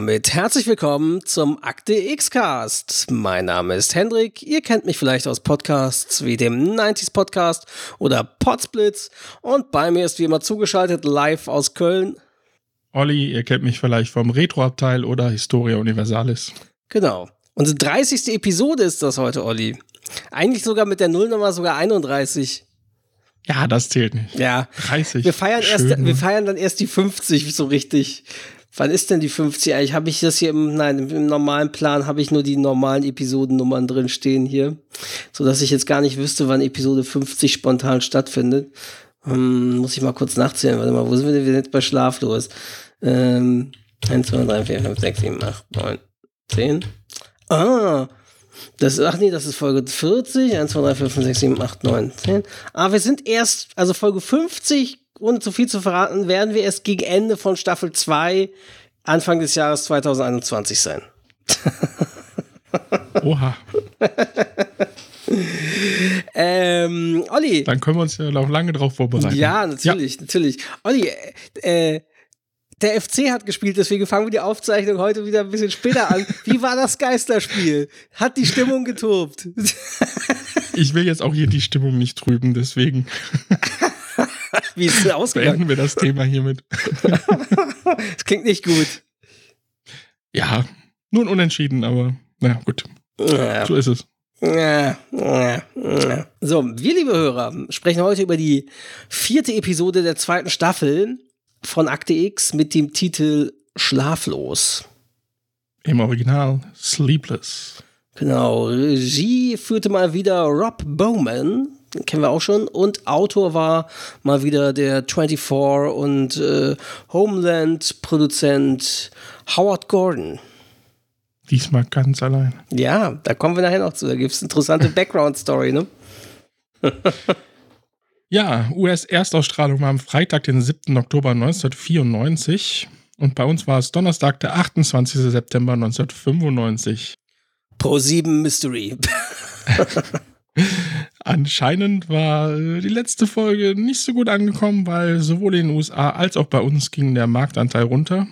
Damit herzlich willkommen zum Akte X-Cast. Mein Name ist Hendrik. Ihr kennt mich vielleicht aus Podcasts wie dem 90s Podcast oder Podsplitz. Und bei mir ist wie immer zugeschaltet live aus Köln. Olli, ihr kennt mich vielleicht vom Retro-Abteil oder Historia Universalis. Genau. Unsere 30. Episode ist das heute, Olli. Eigentlich sogar mit der Nullnummer sogar 31. Ja, das zählt nicht. Ja. 30. Wir feiern, erst, wir feiern dann erst die 50 so richtig. Wann ist denn die 50? Eigentlich habe ich das hier im, nein, im normalen Plan habe ich nur die normalen Episodennummern drin stehen hier, so dass ich jetzt gar nicht wüsste, wann Episode 50 spontan stattfindet. Hm, muss ich mal kurz nachzählen. Warte mal, wo sind wir denn? Wir sind jetzt bei Schlaflos. Ähm, 1, 2, 3, 4, 5, 6, 7, 8, 9, 10. Ah, das, ach nee, das ist Folge 40. 1, 2, 3, 4, 5, 6, 7, 8, 9, 10. Ah, wir sind erst, also Folge 50, ohne zu viel zu verraten, werden wir erst gegen Ende von Staffel 2, Anfang des Jahres 2021 sein. Oha. Ähm, Olli. Dann können wir uns ja noch lange drauf vorbereiten. Ja, natürlich, natürlich. Olli, äh, äh, der FC hat gespielt, deswegen fangen wir die Aufzeichnung heute wieder ein bisschen später an. Wie war das Geisterspiel? Hat die Stimmung getobt? Ich will jetzt auch hier die Stimmung nicht trüben, deswegen Wie ist es denn ausgegangen? beenden wir das Thema hiermit. Das klingt nicht gut. Ja, nur ein Unentschieden, aber naja, gut. Ja. So ist es. Ja, ja, ja. So, wir, liebe Hörer, sprechen heute über die vierte Episode der zweiten Staffel von Akte X mit dem Titel Schlaflos. Im Original Sleepless. Genau, Regie führte mal wieder Rob Bowman, kennen wir auch schon, und Autor war mal wieder der 24 und äh, Homeland-Produzent Howard Gordon. Diesmal ganz allein. Ja, da kommen wir nachher noch zu. Da gibt es interessante Background-Story, ne? Ja, US-Erstausstrahlung war am Freitag, den 7. Oktober 1994. Und bei uns war es Donnerstag, der 28. September 1995. Pro 7 Mystery. Anscheinend war äh, die letzte Folge nicht so gut angekommen, weil sowohl in den USA als auch bei uns ging der Marktanteil runter.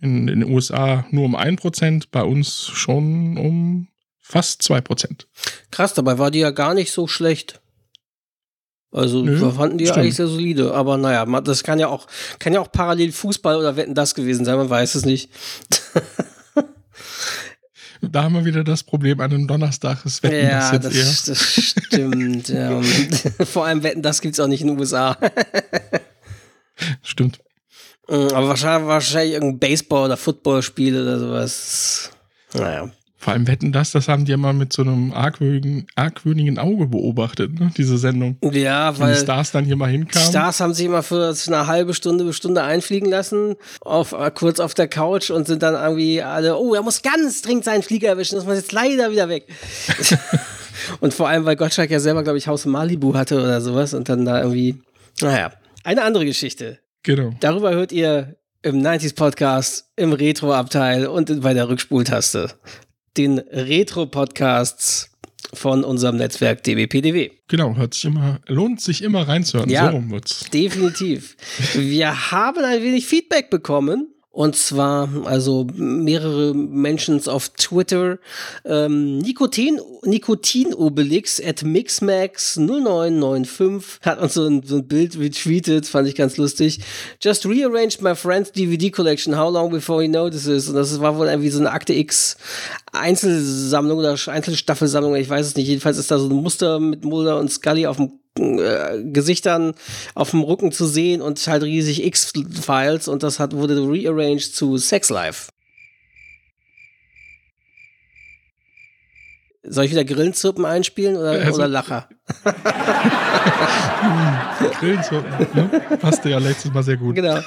In, in den USA nur um 1%, bei uns schon um fast 2%. Krass, dabei war die ja gar nicht so schlecht. Also Nö, fanden die ja stimmt. eigentlich sehr solide. Aber naja, das kann ja auch, kann ja auch parallel Fußball oder Wetten das gewesen sein, man weiß es nicht. Da haben wir wieder das Problem an einem Donnerstag. Das Wetten ja, das jetzt das, das stimmt. ja. Vor allem Wetten, das gibt's auch nicht in den USA. eher. Stimmt. Mm, Aber wahrscheinlich, wahrscheinlich irgendein Baseball- oder Footballspiel oder sowas. Naja. Vor allem Wetten das, das haben die ja mal mit so einem argwöhnigen, argwöhnigen Auge beobachtet, ne? diese Sendung. Ja, Wenn weil die Stars dann hier mal die hinkamen. Stars haben sich immer für eine halbe Stunde bis Stunde einfliegen lassen, auf, äh, kurz auf der Couch und sind dann irgendwie alle, oh, er muss ganz dringend seinen Flieger erwischen, das muss jetzt leider wieder weg. und vor allem, weil Gottschalk ja selber, glaube ich, Haus in Malibu hatte oder sowas und dann da irgendwie, naja, eine andere Geschichte. Genau. Darüber hört ihr im 90s Podcast, im Retro-Abteil und bei der Rückspultaste. Den Retro-Podcasts von unserem Netzwerk dbpdw. Genau, hört sich immer, lohnt sich immer reinzuhören. Ja. So rum wird's. Definitiv. Wir haben ein wenig Feedback bekommen. Und zwar, also mehrere Menschen auf Twitter. Ähm, Nikotin, Nikotin-Obelix at Mixmax0995 hat uns so ein, so ein Bild retweetet, fand ich ganz lustig. Just rearranged my friend's DVD collection. How long before he notices? Und das war wohl irgendwie so eine Akte X Einzelsammlung oder Einzelstaffelsammlung, ich weiß es nicht. Jedenfalls ist da so ein Muster mit Mulder und Scully auf dem äh, Gesichtern auf dem Rücken zu sehen und halt riesig X-Files und das hat, wurde rearranged zu Sex Life. Soll ich wieder Grillenzirpen einspielen oder, also, oder Lacher? Grillenzirpen, ne? Passte ja letztes Mal sehr gut. Genau.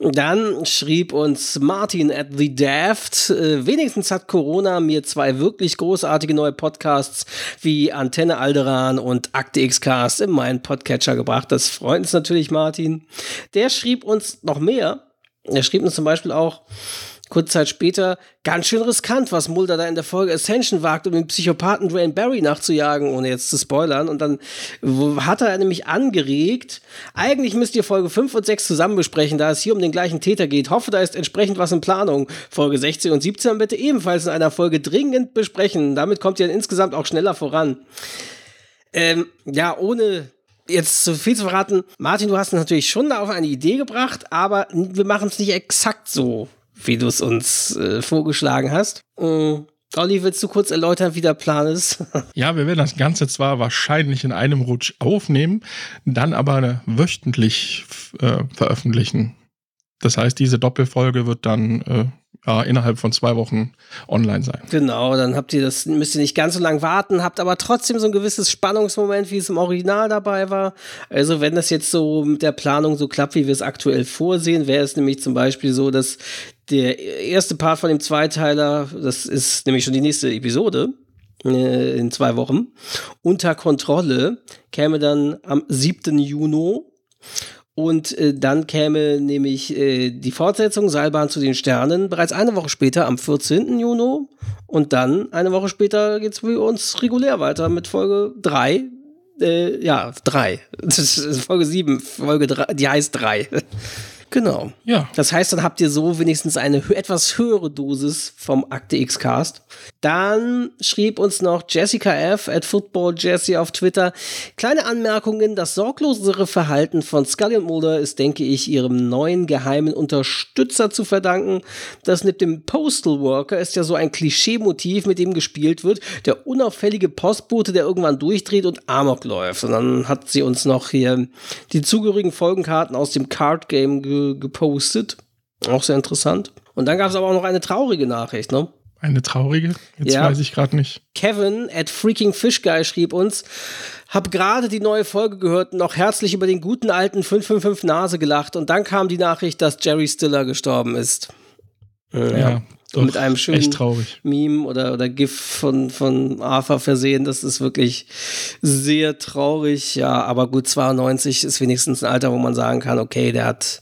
Dann schrieb uns Martin at the Daft, äh, wenigstens hat Corona mir zwei wirklich großartige neue Podcasts wie Antenne Alderan und Akte X-Cast in meinen Podcatcher gebracht. Das freut uns natürlich, Martin. Der schrieb uns noch mehr. Er schrieb uns zum Beispiel auch, Kurze Zeit später, ganz schön riskant, was Mulder da in der Folge Ascension wagt, um den Psychopathen Dwayne Barry nachzujagen, ohne jetzt zu spoilern. Und dann hat er nämlich angeregt, eigentlich müsst ihr Folge 5 und 6 zusammen besprechen, da es hier um den gleichen Täter geht. Hoffe, da ist entsprechend was in Planung. Folge 16 und 17 bitte ebenfalls in einer Folge dringend besprechen. Damit kommt ihr dann insgesamt auch schneller voran. Ähm, ja, ohne jetzt zu viel zu verraten, Martin, du hast natürlich schon auf eine Idee gebracht, aber wir machen es nicht exakt so wie du es uns äh, vorgeschlagen hast. Mhm. Olli, willst du kurz erläutern, wie der Plan ist? ja, wir werden das Ganze zwar wahrscheinlich in einem Rutsch aufnehmen, dann aber wöchentlich äh, veröffentlichen. Das heißt, diese Doppelfolge wird dann äh, ja, innerhalb von zwei Wochen online sein. Genau, dann habt ihr das, müsst ihr nicht ganz so lange warten, habt aber trotzdem so ein gewisses Spannungsmoment, wie es im Original dabei war. Also wenn das jetzt so mit der Planung so klappt, wie wir es aktuell vorsehen, wäre es nämlich zum Beispiel so, dass der erste Part von dem Zweiteiler, das ist nämlich schon die nächste Episode, äh, in zwei Wochen, unter Kontrolle, käme dann am 7. Juni und äh, dann käme nämlich äh, die Fortsetzung Seilbahn zu den Sternen bereits eine Woche später am 14. Juni. Und dann eine Woche später geht es für uns regulär weiter mit Folge 3. Äh, ja, 3. Das ist Folge 7, Folge 3, die heißt 3. Genau. Ja. Das heißt, dann habt ihr so wenigstens eine etwas höhere Dosis vom Akte X Cast. Dann schrieb uns noch Jessica F. at Football Jessie auf Twitter. Kleine Anmerkungen. Das sorglosere Verhalten von Scully und Mulder ist, denke ich, ihrem neuen geheimen Unterstützer zu verdanken. Das mit dem Postal Worker ist ja so ein Klischee-Motiv, mit dem gespielt wird. Der unauffällige Postbote, der irgendwann durchdreht und Amok läuft. Und dann hat sie uns noch hier die zugehörigen Folgenkarten aus dem Card Game ge gepostet. Auch sehr interessant. Und dann gab es aber auch noch eine traurige Nachricht, ne? Eine traurige? Jetzt ja. weiß ich gerade nicht. Kevin at Freaking Fish Guy schrieb uns, hab gerade die neue Folge gehört und noch herzlich über den guten alten 555 Nase gelacht und dann kam die Nachricht, dass Jerry Stiller gestorben ist. Ja, ja doch, mit einem schönen Meme oder, oder GIF von, von Arthur versehen. Das ist wirklich sehr traurig. Ja, aber gut, 92 ist wenigstens ein Alter, wo man sagen kann, okay, der hat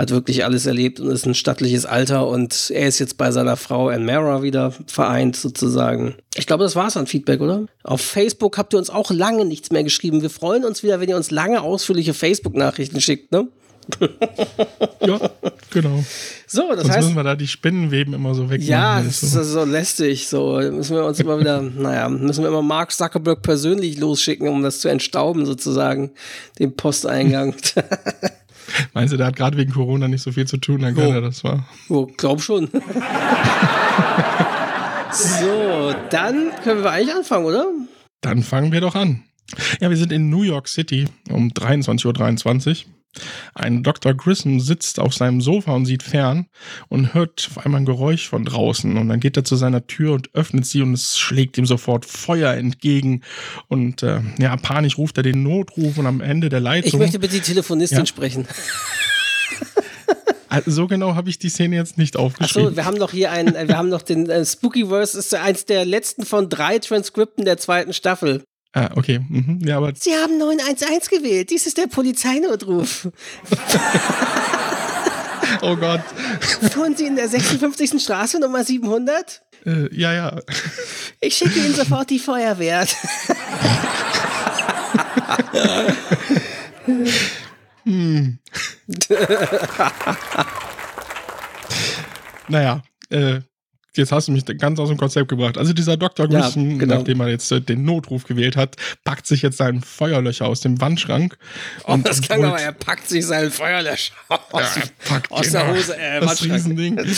hat wirklich alles erlebt und ist ein stattliches Alter und er ist jetzt bei seiner Frau Anmara wieder vereint sozusagen. Ich glaube, das war's an Feedback, oder? Auf Facebook habt ihr uns auch lange nichts mehr geschrieben. Wir freuen uns wieder, wenn ihr uns lange ausführliche Facebook-Nachrichten schickt, ne? ja, genau. So, das Sonst heißt. müssen wir da die Spinnenweben immer so wegmachen. Ja, das ist so. so lästig. So müssen wir uns immer wieder, naja, müssen wir immer Mark Zuckerberg persönlich losschicken, um das zu entstauben, sozusagen, den Posteingang. Meinst du, der hat gerade wegen Corona nicht so viel zu tun, dann kann oh. er das war. Oh, glaub schon. so, dann können wir eigentlich anfangen, oder? Dann fangen wir doch an. Ja, wir sind in New York City um 23.23 Uhr. Ein Dr. Grissom sitzt auf seinem Sofa und sieht fern und hört auf einmal ein Geräusch von draußen. Und dann geht er zu seiner Tür und öffnet sie und es schlägt ihm sofort Feuer entgegen. Und äh, ja, panisch ruft er den Notruf und am Ende der Leitung. Ich möchte bitte die Telefonistin ja. sprechen. Also so genau habe ich die Szene jetzt nicht aufgeschrieben. Achso, wir haben noch hier einen, wir haben noch den äh, Spookyverse, ist eins der letzten von drei Transkripten der zweiten Staffel. Ah, okay. Mhm. Ja, aber Sie haben 911 gewählt. Dies ist der Polizeinotruf. oh Gott. Wohnen Sie in der 56. Straße Nummer 700? Äh, ja, ja. Ich schicke Ihnen sofort die Feuerwehr. hm. naja, äh, jetzt hast du mich ganz aus dem Konzept gebracht. Also dieser Dr. Grissom, ja, genau. nachdem er jetzt äh, den Notruf gewählt hat, packt sich jetzt seinen Feuerlöcher aus dem Wandschrank. Oh, und das kann aber, er packt sich seinen Feuerlöcher aus, ja, aus der Hose, äh, das Riesending.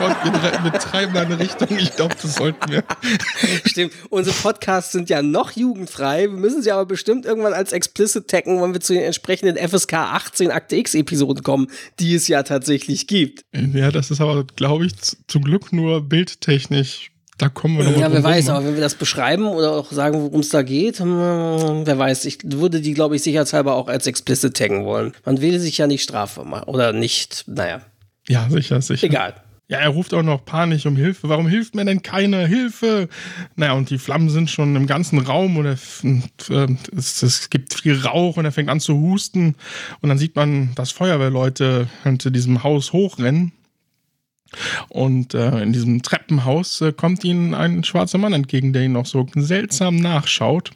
wir, wir treiben eine Richtung. Ich glaube, das sollten wir. Stimmt. Unsere Podcasts sind ja noch jugendfrei. Wir müssen sie aber bestimmt irgendwann als explicit taggen, wenn wir zu den entsprechenden FSK 18 Akte X Episoden kommen, die es ja tatsächlich gibt. Ja, das ist aber, glaube ich, zum Glück nur bildtechnisch da kommen wir noch Ja, wer weiß, aber wenn wir das beschreiben oder auch sagen, worum es da geht, hm, wer weiß. Ich würde die, glaube ich, sicherheitshalber auch als explicit taggen wollen. Man will sich ja nicht strafbar machen oder nicht, naja. Ja, sicher, sicher. Egal. Ja, er ruft auch noch panisch um Hilfe. Warum hilft mir denn keine Hilfe? Naja, und die Flammen sind schon im ganzen Raum und äh, es, es, gibt viel Rauch und er fängt an zu husten. Und dann sieht man, dass Feuerwehrleute hinter diesem Haus hochrennen. Und äh, in diesem Treppenhaus äh, kommt ihnen ein schwarzer Mann entgegen, der ihnen noch so seltsam nachschaut.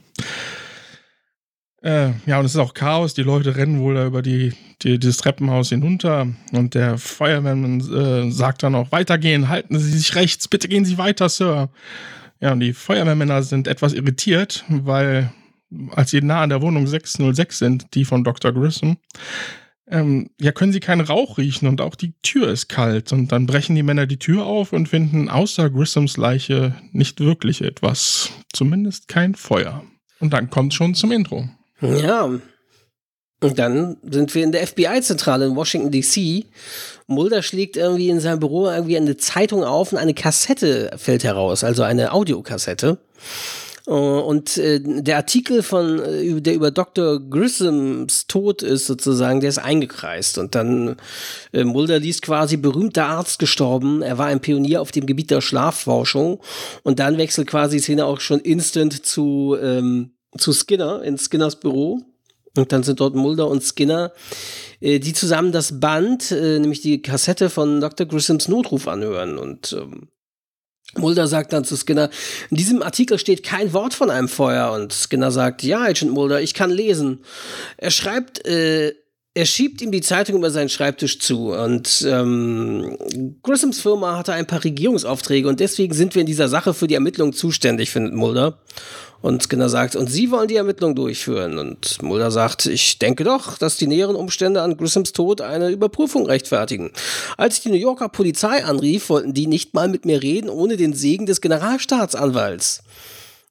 Äh, ja, und es ist auch Chaos. Die Leute rennen wohl da über die, die, dieses Treppenhaus hinunter. Und der Feuerwehrmann äh, sagt dann auch: Weitergehen, halten Sie sich rechts, bitte gehen Sie weiter, Sir. Ja, und die Feuerwehrmänner sind etwas irritiert, weil, als sie nah an der Wohnung 606 sind, die von Dr. Grissom, ähm, ja, können sie keinen Rauch riechen und auch die Tür ist kalt. Und dann brechen die Männer die Tür auf und finden außer Grissoms Leiche nicht wirklich etwas. Zumindest kein Feuer. Und dann kommt schon zum Intro. Ja. Und dann sind wir in der FBI-Zentrale in Washington, D.C. Mulder schlägt irgendwie in seinem Büro irgendwie eine Zeitung auf und eine Kassette fällt heraus, also eine Audiokassette. Äh, und äh, der Artikel von, äh, der über Dr. Grissams Tod ist sozusagen, der ist eingekreist. Und dann Mulder liest quasi berühmter Arzt gestorben. Er war ein Pionier auf dem Gebiet der Schlafforschung. Und dann wechselt quasi die Szene auch schon instant zu, ähm, zu Skinner, in Skinners Büro. Und dann sind dort Mulder und Skinner, äh, die zusammen das Band, äh, nämlich die Kassette von Dr. Grissams Notruf anhören. Und ähm, Mulder sagt dann zu Skinner, in diesem Artikel steht kein Wort von einem Feuer und Skinner sagt, ja, Agent Mulder, ich kann lesen. Er schreibt, äh, er schiebt ihm die Zeitung über seinen Schreibtisch zu und ähm, Grissoms Firma hatte ein paar Regierungsaufträge und deswegen sind wir in dieser Sache für die Ermittlungen zuständig, findet Mulder. Und Skinner sagt, und Sie wollen die Ermittlung durchführen. Und Mulder sagt, ich denke doch, dass die näheren Umstände an Grissoms Tod eine Überprüfung rechtfertigen. Als ich die New Yorker Polizei anrief, wollten die nicht mal mit mir reden, ohne den Segen des Generalstaatsanwalts.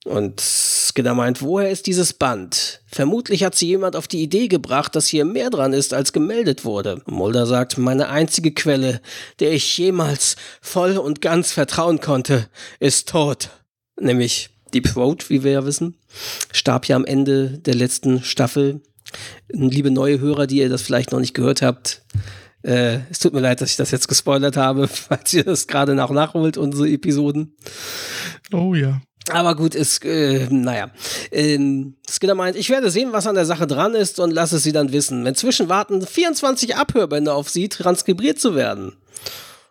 Und Skinner meint, woher ist dieses Band? Vermutlich hat sie jemand auf die Idee gebracht, dass hier mehr dran ist, als gemeldet wurde. Mulder sagt, meine einzige Quelle, der ich jemals voll und ganz vertrauen konnte, ist tot. Nämlich Deep Throat, wie wir ja wissen, starb ja am Ende der letzten Staffel. Liebe neue Hörer, die ihr das vielleicht noch nicht gehört habt, äh, es tut mir leid, dass ich das jetzt gespoilert habe, falls ihr das gerade nach nachholt, unsere Episoden. Oh ja. Aber gut, ist, äh, naja. Ähm, Skinner meint, ich werde sehen, was an der Sache dran ist und lasse sie dann wissen. Inzwischen warten 24 Abhörbände auf sie, transkribiert zu werden.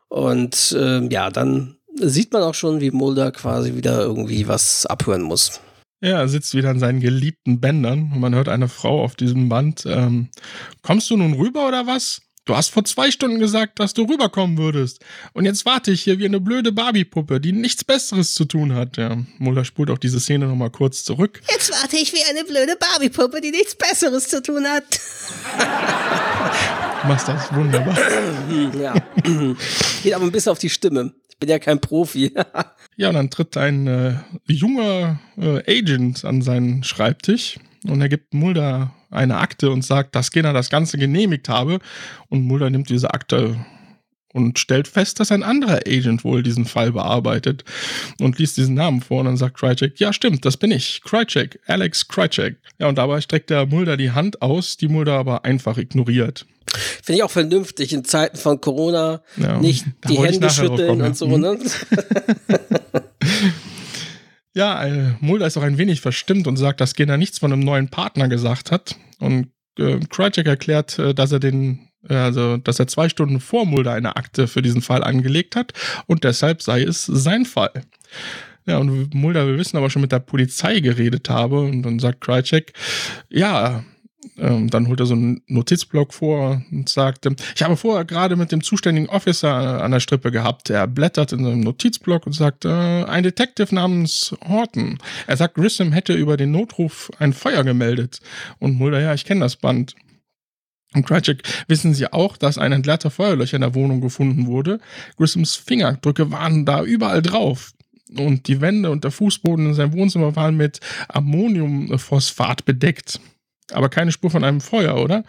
Und äh, ja, dann sieht man auch schon, wie Mulder quasi wieder irgendwie was abhören muss. Ja, er sitzt wieder an seinen geliebten Bändern und man hört eine Frau auf diesem Band. Ähm, kommst du nun rüber oder was? Du hast vor zwei Stunden gesagt, dass du rüberkommen würdest. Und jetzt warte ich hier wie eine blöde Barbie-Puppe, die nichts Besseres zu tun hat. Ja, Mulder spult auch diese Szene nochmal kurz zurück. Jetzt warte ich wie eine blöde Barbie-Puppe, die nichts Besseres zu tun hat. du machst das wunderbar. ja. Geht aber ein bisschen auf die Stimme bin ja kein Profi. ja, und dann tritt ein äh, junger äh, Agent an seinen Schreibtisch und er gibt Mulder eine Akte und sagt, dass Skinner das Ganze genehmigt habe. Und Mulder nimmt diese Akte und stellt fest, dass ein anderer Agent wohl diesen Fall bearbeitet und liest diesen Namen vor und dann sagt Krycek, ja stimmt, das bin ich, Krycek, Alex Krycek. Ja, und dabei streckt der Mulder die Hand aus, die Mulder aber einfach ignoriert. Finde ich auch vernünftig in Zeiten von Corona ja, nicht die Hände schütteln und so. Ne? ja, äh, Mulder ist auch ein wenig verstimmt und sagt, dass Skinner nichts von einem neuen Partner gesagt hat. Und äh, Krycek erklärt, äh, dass er den äh, also dass er zwei Stunden vor Mulder eine Akte für diesen Fall angelegt hat und deshalb sei es sein Fall. Ja, und Mulder will wissen, aber schon mit der Polizei geredet habe und dann sagt Krycek, ja, ähm, dann holt er so einen Notizblock vor und sagt, ich habe vorher gerade mit dem zuständigen Officer an der Strippe gehabt. Er blättert in seinem Notizblock und sagt, äh, ein Detective namens Horton. Er sagt, Grissom hätte über den Notruf ein Feuer gemeldet. Und Mulder, ja, ich kenne das Band. Und Krycek wissen sie auch, dass ein entleerter Feuerlöcher in der Wohnung gefunden wurde. Grissoms Fingerabdrücke waren da überall drauf. Und die Wände und der Fußboden in seinem Wohnzimmer waren mit Ammoniumphosphat bedeckt. Aber keine Spur von einem Feuer, oder?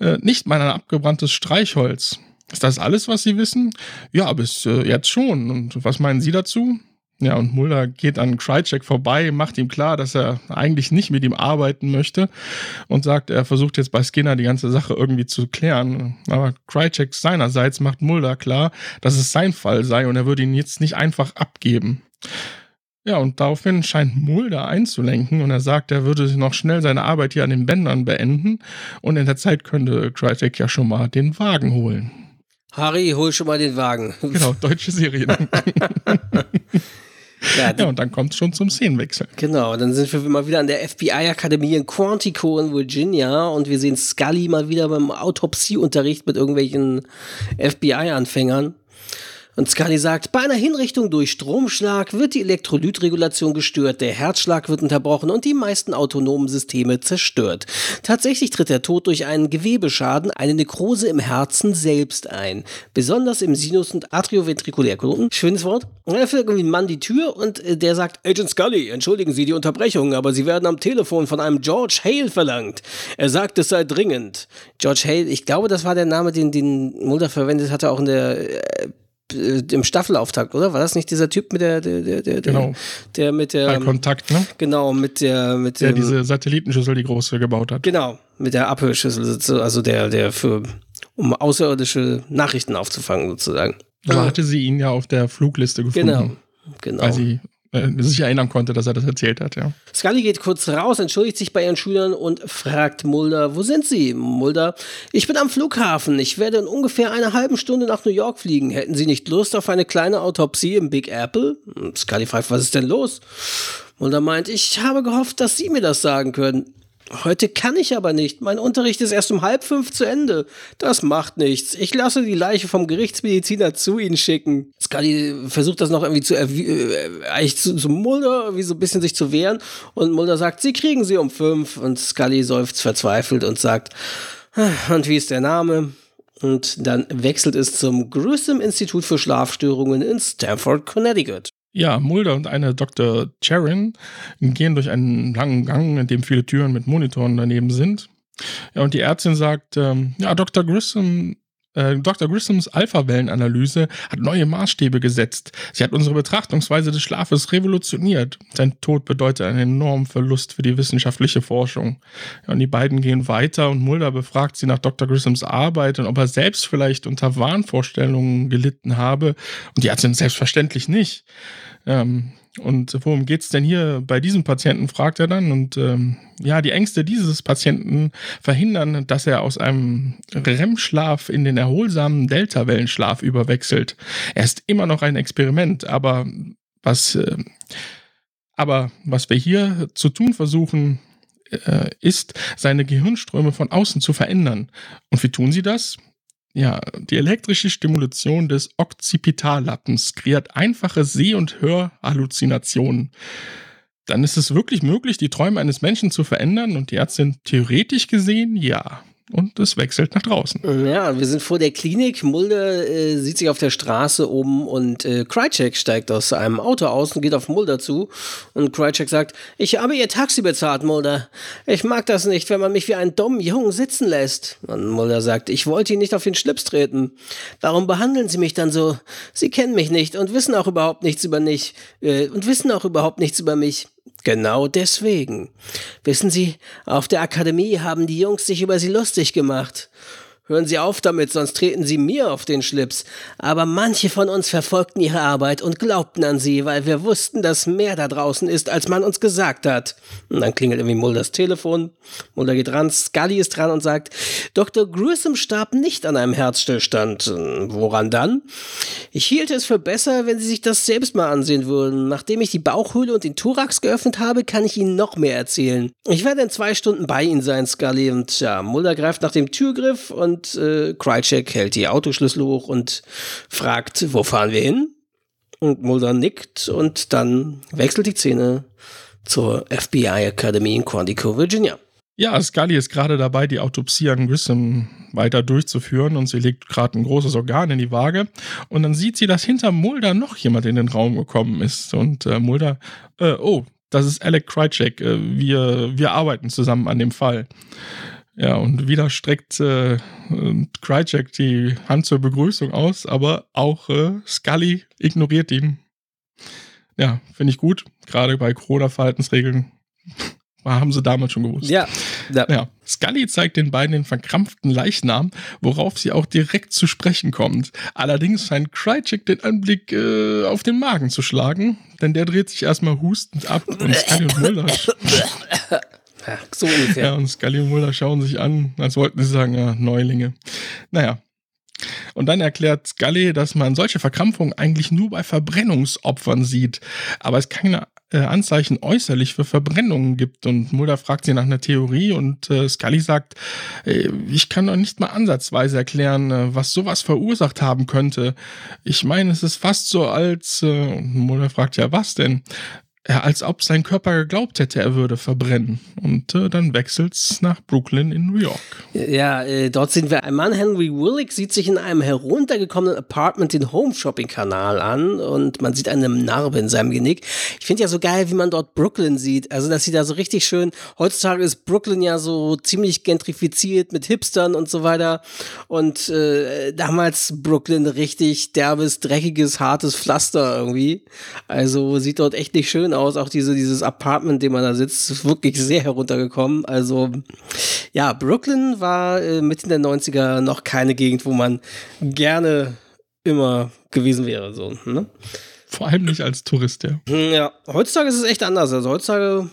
Äh, nicht mal ein abgebranntes Streichholz. Ist das alles, was Sie wissen? Ja, bis äh, jetzt schon. Und was meinen Sie dazu? Ja, und Mulder geht an Krycek vorbei, macht ihm klar, dass er eigentlich nicht mit ihm arbeiten möchte und sagt, er versucht jetzt bei Skinner die ganze Sache irgendwie zu klären. Aber Krycek seinerseits macht Mulder klar, dass es sein Fall sei und er würde ihn jetzt nicht einfach abgeben. Ja, und daraufhin scheint Mulder einzulenken und er sagt, er würde noch schnell seine Arbeit hier an den Bändern beenden und in der Zeit könnte Krycek ja schon mal den Wagen holen. Harry, hol schon mal den Wagen. Genau, deutsche Serie. Ja, ja, und dann kommt es schon zum Szenenwechsel. Genau, dann sind wir mal wieder an der FBI-Akademie in Quantico in Virginia und wir sehen Scully mal wieder beim Autopsieunterricht mit irgendwelchen FBI-Anfängern. Und Scully sagt, bei einer Hinrichtung durch Stromschlag wird die Elektrolytregulation gestört, der Herzschlag wird unterbrochen und die meisten autonomen Systeme zerstört. Tatsächlich tritt der Tod durch einen Gewebeschaden, eine Nekrose im Herzen selbst ein. Besonders im Sinus- und Atrioventrikulärknoten. Schönes Wort. Dann öffnet irgendwie ein Mann die Tür und äh, der sagt, Agent Scully, entschuldigen Sie die Unterbrechung, aber Sie werden am Telefon von einem George Hale verlangt. Er sagt, es sei dringend. George Hale, ich glaube, das war der Name, den, den Mulder verwendet hatte, auch in der äh, äh, im Staffelauftakt, oder? War das nicht dieser Typ mit der, der, der, der, genau. der mit der. Bei Kontakt, ne? Genau, mit der, mit der. Der diese Satellitenschüssel, die große gebaut hat. Genau, mit der Abhörschüssel, also der, der für, um außerirdische Nachrichten aufzufangen, sozusagen. Da hatte sie ihn ja auf der Flugliste gefunden. Genau, genau. Weil sie sich erinnern konnte, dass er das erzählt hat, ja. Scully geht kurz raus, entschuldigt sich bei ihren Schülern und fragt Mulder, wo sind sie? Mulder, ich bin am Flughafen. Ich werde in ungefähr einer halben Stunde nach New York fliegen. Hätten Sie nicht Lust auf eine kleine Autopsie im Big Apple? Scully fragt, was ist denn los? Mulder meint, ich habe gehofft, dass Sie mir das sagen können. Heute kann ich aber nicht. Mein Unterricht ist erst um halb fünf zu Ende. Das macht nichts. Ich lasse die Leiche vom Gerichtsmediziner zu Ihnen schicken. Scully versucht das noch irgendwie zu, äh, eigentlich zu, zu Mulder, wie so ein bisschen sich zu wehren. Und Mulder sagt, Sie kriegen sie um fünf. Und Scully seufzt verzweifelt und sagt, ah, und wie ist der Name? Und dann wechselt es zum Grissom Institut für Schlafstörungen in Stamford, Connecticut. Ja, Mulder und eine Dr. Charin gehen durch einen langen Gang, in dem viele Türen mit Monitoren daneben sind. Ja, und die Ärztin sagt, ähm, ja, Dr. Grissom äh, Dr. Grissoms Alpha-Wellenanalyse hat neue Maßstäbe gesetzt. Sie hat unsere Betrachtungsweise des Schlafes revolutioniert. Sein Tod bedeutet einen enormen Verlust für die wissenschaftliche Forschung. Ja, und die beiden gehen weiter und Mulder befragt sie nach Dr. Grissoms Arbeit und ob er selbst vielleicht unter Wahnvorstellungen gelitten habe. Und die Ärztin selbstverständlich nicht. Ähm, und worum geht es denn hier bei diesem Patienten, fragt er dann. Und ähm, ja, die Ängste dieses Patienten verhindern, dass er aus einem REM-Schlaf in den erholsamen Delta-Wellenschlaf überwechselt. Er ist immer noch ein Experiment, aber was, äh, aber was wir hier zu tun versuchen, äh, ist, seine Gehirnströme von außen zu verändern. Und wie tun sie das? Ja, die elektrische Stimulation des Occipitallappens kreiert einfache Seh- und Hörhalluzinationen. Dann ist es wirklich möglich, die Träume eines Menschen zu verändern und die Ärztin theoretisch gesehen ja und es wechselt nach draußen. Ja, wir sind vor der Klinik. Mulder äh, sieht sich auf der Straße um und äh, Krycek steigt aus einem Auto aus und geht auf Mulder zu. Und Krycek sagt, ich habe ihr Taxi bezahlt, Mulder. Ich mag das nicht, wenn man mich wie einen dummen Jungen sitzen lässt. Und Mulder sagt, ich wollte ihn nicht auf den Schlips treten. Warum behandeln Sie mich dann so? Sie kennen mich nicht und wissen auch überhaupt nichts über mich. Äh, und wissen auch überhaupt nichts über mich. Genau deswegen. Wissen Sie, auf der Akademie haben die Jungs sich über Sie lustig gemacht. Hören Sie auf damit, sonst treten Sie mir auf den Schlips. Aber manche von uns verfolgten Ihre Arbeit und glaubten an Sie, weil wir wussten, dass mehr da draußen ist, als man uns gesagt hat. Und dann klingelt irgendwie Mulders Telefon. Mulder geht ran, Scully ist dran und sagt, Dr. Grissom starb nicht an einem Herzstillstand. Woran dann? Ich hielt es für besser, wenn Sie sich das selbst mal ansehen würden. Nachdem ich die Bauchhöhle und den Thorax geöffnet habe, kann ich Ihnen noch mehr erzählen. Ich werde in zwei Stunden bei Ihnen sein, Scully. Und ja, Mulder greift nach dem Türgriff und und äh, Krycek hält die Autoschlüssel hoch und fragt, wo fahren wir hin? Und Mulder nickt und dann wechselt die Szene zur FBI Academy in Quantico, Virginia. Ja, Scully ist gerade dabei, die Autopsie an Grissom weiter durchzuführen und sie legt gerade ein großes Organ in die Waage und dann sieht sie, dass hinter Mulder noch jemand in den Raum gekommen ist und äh, Mulder, äh, oh, das ist Alec Krycek, äh, wir, wir arbeiten zusammen an dem Fall. Ja, und wieder streckt äh, Krycek die Hand zur Begrüßung aus, aber auch äh, Scully ignoriert ihn. Ja, finde ich gut, gerade bei Corona-Verhaltensregeln haben sie damals schon gewusst. Ja, ja. ja. Scully zeigt den beiden den verkrampften Leichnam, worauf sie auch direkt zu sprechen kommt. Allerdings scheint Krycek den Anblick äh, auf den Magen zu schlagen, denn der dreht sich erstmal hustend ab und Scully und Mulder. so ungefähr. Ja, und Scully und Mulder schauen sich an, als wollten sie sagen, ja, Neulinge. Naja, und dann erklärt Scully, dass man solche Verkrampfungen eigentlich nur bei Verbrennungsopfern sieht, aber es keine äh, Anzeichen äußerlich für Verbrennungen gibt. Und Mulder fragt sie nach einer Theorie und äh, Scully sagt, äh, ich kann noch nicht mal ansatzweise erklären, was sowas verursacht haben könnte. Ich meine, es ist fast so als, äh, Mulder fragt ja, was denn? Ja, als ob sein Körper geglaubt hätte, er würde verbrennen. Und äh, dann wechselt's nach Brooklyn in New York. Ja, äh, dort sehen wir ein Mann, Henry Willick, sieht sich in einem heruntergekommenen Apartment den Home-Shopping-Kanal an und man sieht eine Narbe in seinem Genick. Ich finde ja so geil, wie man dort Brooklyn sieht. Also, das sieht da so richtig schön. Heutzutage ist Brooklyn ja so ziemlich gentrifiziert mit Hipstern und so weiter. Und äh, damals Brooklyn richtig derbes, dreckiges, hartes Pflaster irgendwie. Also sieht dort echt nicht schön aus. Auch diese, dieses Apartment, in dem man da sitzt, ist wirklich sehr heruntergekommen. Also, ja, Brooklyn war äh, Mitte der 90er noch keine Gegend, wo man gerne immer gewesen wäre. So, ne? Vor allem nicht als Tourist, ja. Hm, ja, heutzutage ist es echt anders. Also heutzutage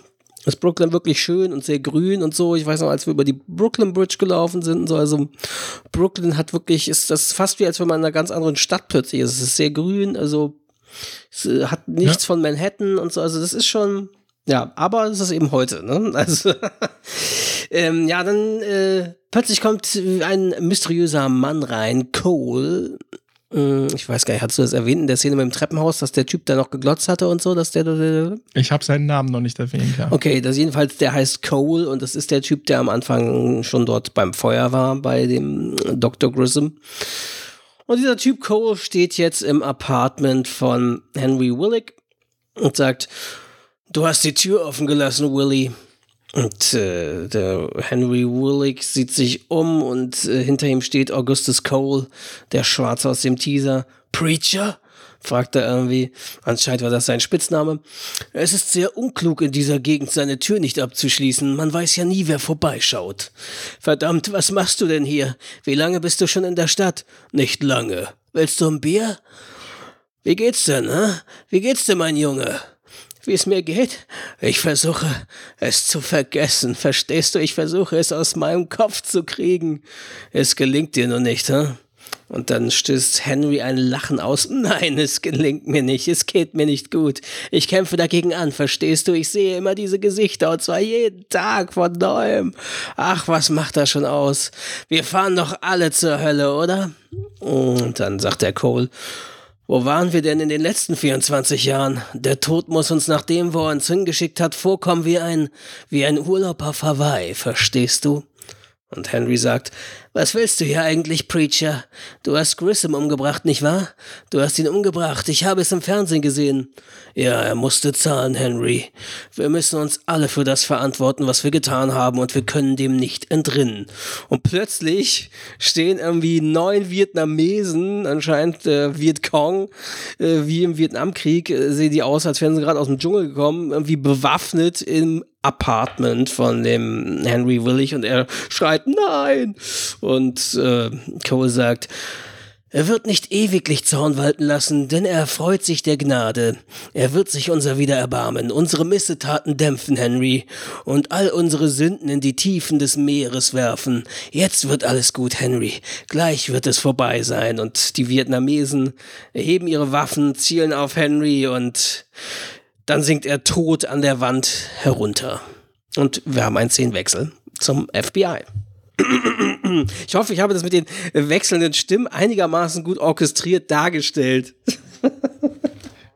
ist Brooklyn wirklich schön und sehr grün und so. Ich weiß noch, als wir über die Brooklyn Bridge gelaufen sind und so. Also Brooklyn hat wirklich, ist das fast wie als wenn man in einer ganz anderen Stadt plötzlich ist. Es ist sehr grün, also es äh, hat nichts ja. von Manhattan und so. Also das ist schon, ja, aber es ist eben heute. Ne? Also ähm, ja, dann äh, plötzlich kommt ein mysteriöser Mann rein, Cole. Hm, ich weiß gar nicht, hast du das erwähnt in der Szene mit dem Treppenhaus, dass der Typ da noch geglotzt hatte und so, dass der. Ich habe seinen Namen noch nicht erwähnt, ja. Okay, das jedenfalls, der heißt Cole und das ist der Typ, der am Anfang schon dort beim Feuer war, bei dem Dr. Grissom. Und dieser Typ Cole steht jetzt im Apartment von Henry Willick und sagt, du hast die Tür offen gelassen, Willy. Und äh, der Henry Willick sieht sich um und äh, hinter ihm steht Augustus Cole, der Schwarze aus dem Teaser. Preacher? Fragt er irgendwie. Anscheinend war das sein Spitzname. Es ist sehr unklug, in dieser Gegend seine Tür nicht abzuschließen. Man weiß ja nie, wer vorbeischaut. Verdammt, was machst du denn hier? Wie lange bist du schon in der Stadt? Nicht lange. Willst du ein Bier? Wie geht's denn, hä? Wie geht's denn, mein Junge? Wie es mir geht? Ich versuche, es zu vergessen. Verstehst du? Ich versuche, es aus meinem Kopf zu kriegen. Es gelingt dir nur nicht, hä? Und dann stößt Henry ein Lachen aus. Nein, es gelingt mir nicht, es geht mir nicht gut. Ich kämpfe dagegen an, verstehst du? Ich sehe immer diese Gesichter und zwar jeden Tag von neuem. Ach, was macht das schon aus? Wir fahren doch alle zur Hölle, oder? Und dann sagt der Cole, wo waren wir denn in den letzten 24 Jahren? Der Tod muss uns nach dem, wo er uns hingeschickt hat, vorkommen wie ein, wie ein Urlaub auf Hawaii, verstehst du? Und Henry sagt, was willst du hier eigentlich, Preacher? Du hast Grissom umgebracht, nicht wahr? Du hast ihn umgebracht, ich habe es im Fernsehen gesehen. Ja, er musste zahlen, Henry. Wir müssen uns alle für das verantworten, was wir getan haben, und wir können dem nicht entrinnen. Und plötzlich stehen irgendwie neun Vietnamesen, anscheinend äh, Vietcong, äh, wie im Vietnamkrieg, äh, sehen die aus, als wären sie gerade aus dem Dschungel gekommen, irgendwie bewaffnet im Apartment von dem Henry Willig und er schreit Nein und äh, Cole sagt er wird nicht ewiglich Zorn walten lassen, denn er erfreut sich der Gnade. Er wird sich unser wieder erbarmen, unsere Missetaten dämpfen, Henry, und all unsere Sünden in die Tiefen des Meeres werfen. Jetzt wird alles gut, Henry. Gleich wird es vorbei sein. Und die Vietnamesen erheben ihre Waffen, zielen auf Henry und dann sinkt er tot an der Wand herunter. Und wir haben einen Szenenwechsel zum FBI. Ich hoffe, ich habe das mit den wechselnden Stimmen einigermaßen gut orchestriert dargestellt.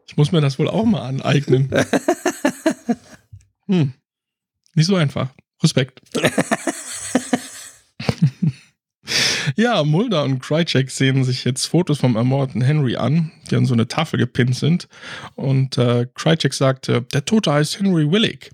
Ich muss mir das wohl auch mal aneignen. Hm. Nicht so einfach. Respekt. ja, Mulder und Krycek sehen sich jetzt Fotos vom ermordeten Henry an, die an so eine Tafel gepinnt sind. Und äh, Krycek sagte, der Tote heißt Henry Willig.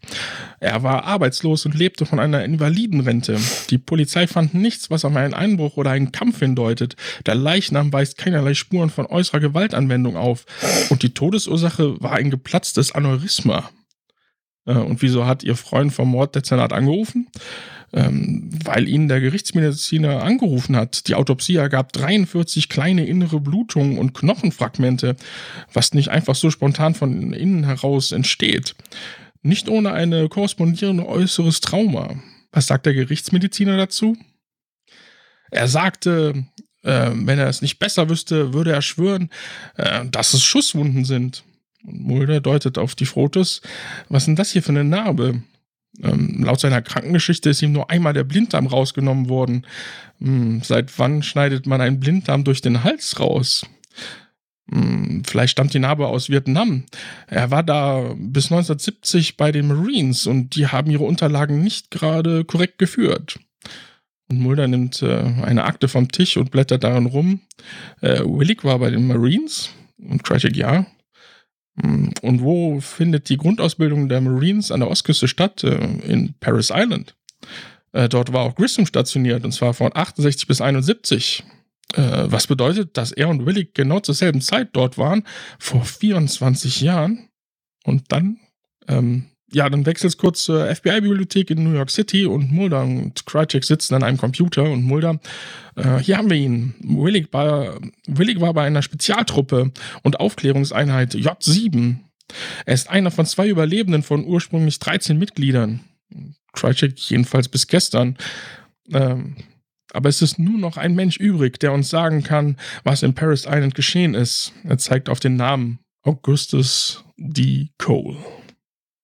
Er war arbeitslos und lebte von einer Invalidenrente. Die Polizei fand nichts, was auf einen Einbruch oder einen Kampf hindeutet. Der Leichnam weist keinerlei Spuren von äußerer Gewaltanwendung auf. Und die Todesursache war ein geplatztes Aneurysma. Äh, und wieso hat Ihr Freund vom Morddezernat angerufen? Ähm, weil ihn der Gerichtsmediziner angerufen hat. Die Autopsie ergab 43 kleine innere Blutungen und Knochenfragmente, was nicht einfach so spontan von innen heraus entsteht. Nicht ohne eine korrespondierende äußeres Trauma. Was sagt der Gerichtsmediziner dazu? Er sagte, äh, wenn er es nicht besser wüsste, würde er schwören, äh, dass es Schusswunden sind. Mulder deutet auf die Fotos. Was ist denn das hier für eine Narbe? Ähm, laut seiner Krankengeschichte ist ihm nur einmal der Blinddarm rausgenommen worden. Hm, seit wann schneidet man einen Blinddarm durch den Hals raus? Hm, vielleicht stammt die Narbe aus Vietnam. Er war da bis 1970 bei den Marines und die haben ihre Unterlagen nicht gerade korrekt geführt. Und Mulder nimmt äh, eine Akte vom Tisch und blättert darin rum. Äh, Willig war bei den Marines und Cratchit ja. Hm, und wo findet die Grundausbildung der Marines an der Ostküste statt? Äh, in Paris Island. Äh, dort war auch Grissom stationiert, und zwar von 68 bis 71. Äh, was bedeutet, dass er und Willig genau zur selben Zeit dort waren, vor 24 Jahren. Und dann ähm, ja, dann wechselt es kurz zur FBI-Bibliothek in New York City und Mulder und Krycek sitzen an einem Computer und Mulder, äh, hier haben wir ihn. Willig war, Willig war bei einer Spezialtruppe und Aufklärungseinheit J7. Er ist einer von zwei Überlebenden von ursprünglich 13 Mitgliedern. Krycek jedenfalls bis gestern. Ähm, aber es ist nur noch ein Mensch übrig, der uns sagen kann, was in Paris Island geschehen ist. Er zeigt auf den Namen Augustus D. Cole.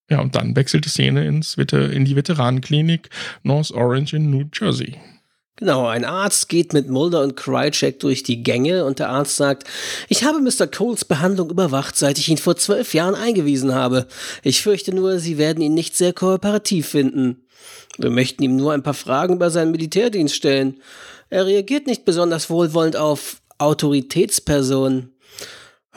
Ja, und dann wechselt die Szene ins, in die Veteranenklinik North Orange in New Jersey. Genau, ein Arzt geht mit Mulder und Krycek durch die Gänge und der Arzt sagt, ich habe Mr. Coles Behandlung überwacht, seit ich ihn vor zwölf Jahren eingewiesen habe. Ich fürchte nur, Sie werden ihn nicht sehr kooperativ finden. Wir möchten ihm nur ein paar Fragen über seinen Militärdienst stellen. Er reagiert nicht besonders wohlwollend auf Autoritätspersonen.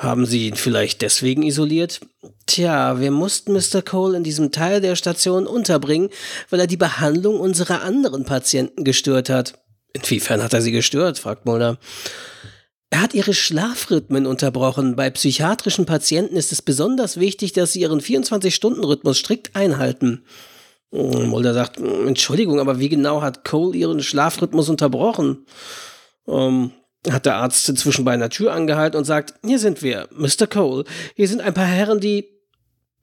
Haben Sie ihn vielleicht deswegen isoliert? Tja, wir mussten Mr. Cole in diesem Teil der Station unterbringen, weil er die Behandlung unserer anderen Patienten gestört hat. Inwiefern hat er sie gestört? fragt Mulder. Er hat ihre Schlafrhythmen unterbrochen. Bei psychiatrischen Patienten ist es besonders wichtig, dass sie ihren 24-Stunden-Rhythmus strikt einhalten. Mulder sagt, Entschuldigung, aber wie genau hat Cole ihren Schlafrhythmus unterbrochen? Ähm, hat der Arzt inzwischen bei einer Tür angehalten und sagt, hier sind wir, Mr. Cole. Hier sind ein paar Herren, die...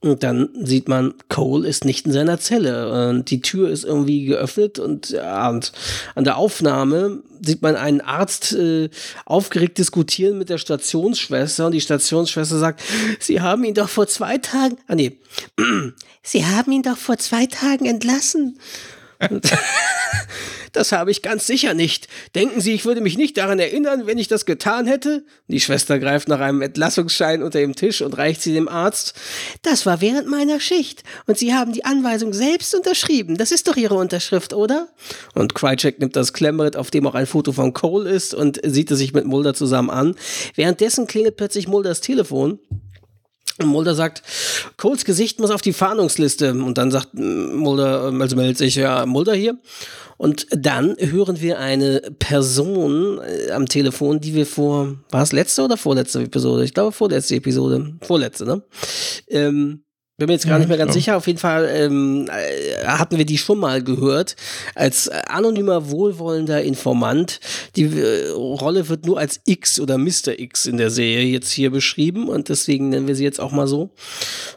Und dann sieht man, Cole ist nicht in seiner Zelle. Und die Tür ist irgendwie geöffnet und, ja, und an der Aufnahme sieht man einen Arzt äh, aufgeregt diskutieren mit der Stationsschwester und die Stationsschwester sagt, Sie haben ihn doch vor zwei Tagen, ah nee, Sie haben ihn doch vor zwei Tagen entlassen. Das habe ich ganz sicher nicht. Denken Sie, ich würde mich nicht daran erinnern, wenn ich das getan hätte? Die Schwester greift nach einem Entlassungsschein unter dem Tisch und reicht sie dem Arzt. Das war während meiner Schicht. Und Sie haben die Anweisung selbst unterschrieben. Das ist doch Ihre Unterschrift, oder? Und Krycek nimmt das Klemmbrett, auf dem auch ein Foto von Cole ist, und sieht es sich mit Mulder zusammen an. Währenddessen klingelt plötzlich Mulders Telefon. Und Mulder sagt, Coles Gesicht muss auf die Fahndungsliste. Und dann sagt Mulder, also meldet sich, ja, Mulder hier. Und dann hören wir eine Person äh, am Telefon, die wir vor, war es letzte oder vorletzte Episode? Ich glaube vorletzte Episode. Vorletzte, ne? Ähm, bin mir jetzt gar ja, nicht mehr ganz sicher. Auf jeden Fall ähm, äh, hatten wir die schon mal gehört. Als anonymer, wohlwollender Informant. Die äh, Rolle wird nur als X oder Mr. X in der Serie jetzt hier beschrieben und deswegen nennen wir sie jetzt auch mal so.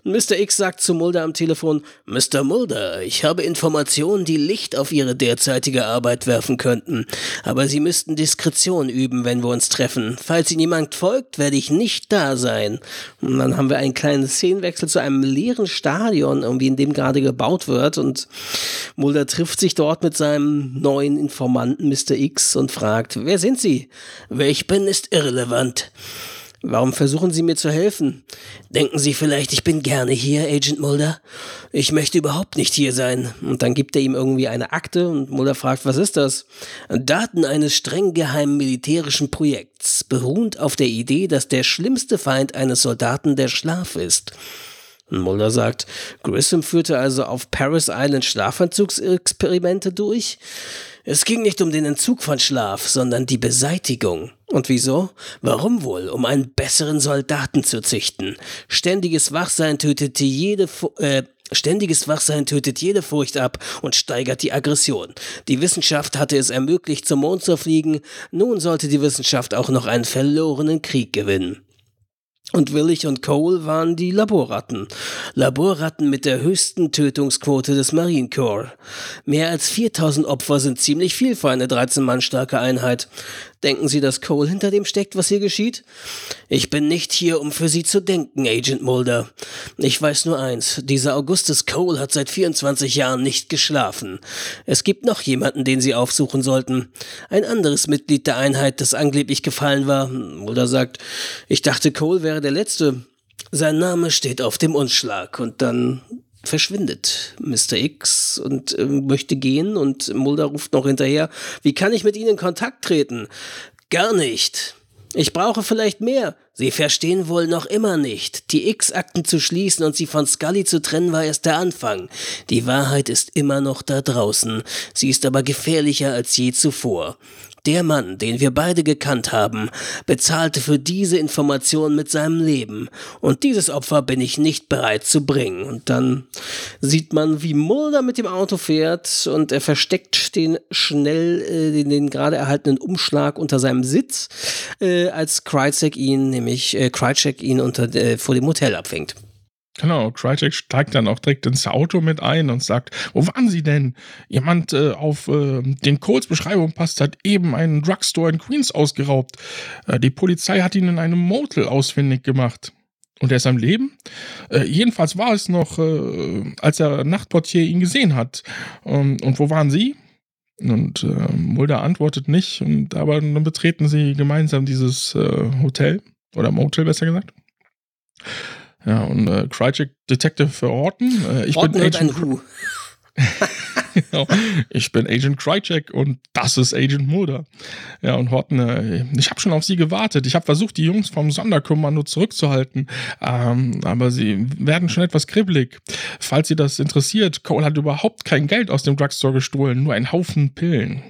Und Mr. X sagt zu Mulder am Telefon, Mr. Mulder, ich habe Informationen, die Licht auf Ihre derzeitige Arbeit werfen könnten. Aber Sie müssten Diskretion üben, wenn wir uns treffen. Falls Ihnen jemand folgt, werde ich nicht da sein. Und dann haben wir einen kleinen Szenenwechsel zu einem Lehrer leeren Stadion, irgendwie in dem gerade gebaut wird. Und Mulder trifft sich dort mit seinem neuen Informanten Mr. X und fragt, wer sind Sie? Wer ich bin, ist irrelevant. Warum versuchen Sie mir zu helfen? Denken Sie vielleicht, ich bin gerne hier, Agent Mulder? Ich möchte überhaupt nicht hier sein. Und dann gibt er ihm irgendwie eine Akte und Mulder fragt, was ist das? Daten eines streng geheimen militärischen Projekts, beruhend auf der Idee, dass der schlimmste Feind eines Soldaten der Schlaf ist. Mulder sagt, Grissom führte also auf Paris Island Schlafanzugsexperimente durch. Es ging nicht um den Entzug von Schlaf, sondern die Beseitigung. Und wieso? Warum wohl? Um einen besseren Soldaten zu züchten. Ständiges Wachsein tötete jede, äh, Ständiges Wachsein tötet jede Furcht ab und steigert die Aggression. Die Wissenschaft hatte es ermöglicht, zum Mond zu fliegen, nun sollte die Wissenschaft auch noch einen verlorenen Krieg gewinnen. Und Willich und Cole waren die Laborratten. Laborratten mit der höchsten Tötungsquote des Marine Corps. Mehr als 4000 Opfer sind ziemlich viel für eine 13 Mann starke Einheit. Denken Sie, dass Cole hinter dem steckt, was hier geschieht? Ich bin nicht hier, um für Sie zu denken, Agent Mulder. Ich weiß nur eins, dieser Augustus Cole hat seit 24 Jahren nicht geschlafen. Es gibt noch jemanden, den Sie aufsuchen sollten. Ein anderes Mitglied der Einheit, das angeblich gefallen war. Mulder sagt, ich dachte, Cole wäre der Letzte. Sein Name steht auf dem Unschlag und dann verschwindet Mr. X und äh, möchte gehen und Mulder ruft noch hinterher, wie kann ich mit Ihnen in Kontakt treten? Gar nicht. Ich brauche vielleicht mehr. Sie verstehen wohl noch immer nicht. Die X-Akten zu schließen und sie von Scully zu trennen war erst der Anfang. Die Wahrheit ist immer noch da draußen. Sie ist aber gefährlicher als je zuvor. Der Mann, den wir beide gekannt haben, bezahlte für diese Information mit seinem Leben. Und dieses Opfer bin ich nicht bereit zu bringen. Und dann sieht man, wie Mulder mit dem Auto fährt und er versteckt den schnell, äh, den, den gerade erhaltenen Umschlag unter seinem Sitz, äh, als Krycek ihn, nämlich äh, Krycek ihn unter, äh, vor dem Hotel abfängt. Genau, Krycek steigt dann auch direkt ins Auto mit ein und sagt, wo waren Sie denn? Jemand äh, auf äh, den Coles Beschreibung passt, hat eben einen Drugstore in Queens ausgeraubt. Äh, die Polizei hat ihn in einem Motel ausfindig gemacht. Und er ist am Leben? Äh, jedenfalls war es noch, äh, als der Nachtportier ihn gesehen hat. Ähm, und wo waren Sie? Und äh, Mulder antwortet nicht, und, aber dann betreten sie gemeinsam dieses Hotel oder Motel besser gesagt. Ja, und äh, Krychek Detective Horton. Äh, ich Horton bin Agent Who. genau. Ich bin Agent Krychek und das ist Agent Mulder. Ja, und Horton, äh, ich habe schon auf sie gewartet. Ich habe versucht, die Jungs vom Sonderkommando zurückzuhalten, ähm, aber sie werden schon etwas kribbelig. Falls Sie das interessiert, Cole hat überhaupt kein Geld aus dem Drugstore gestohlen, nur einen Haufen Pillen.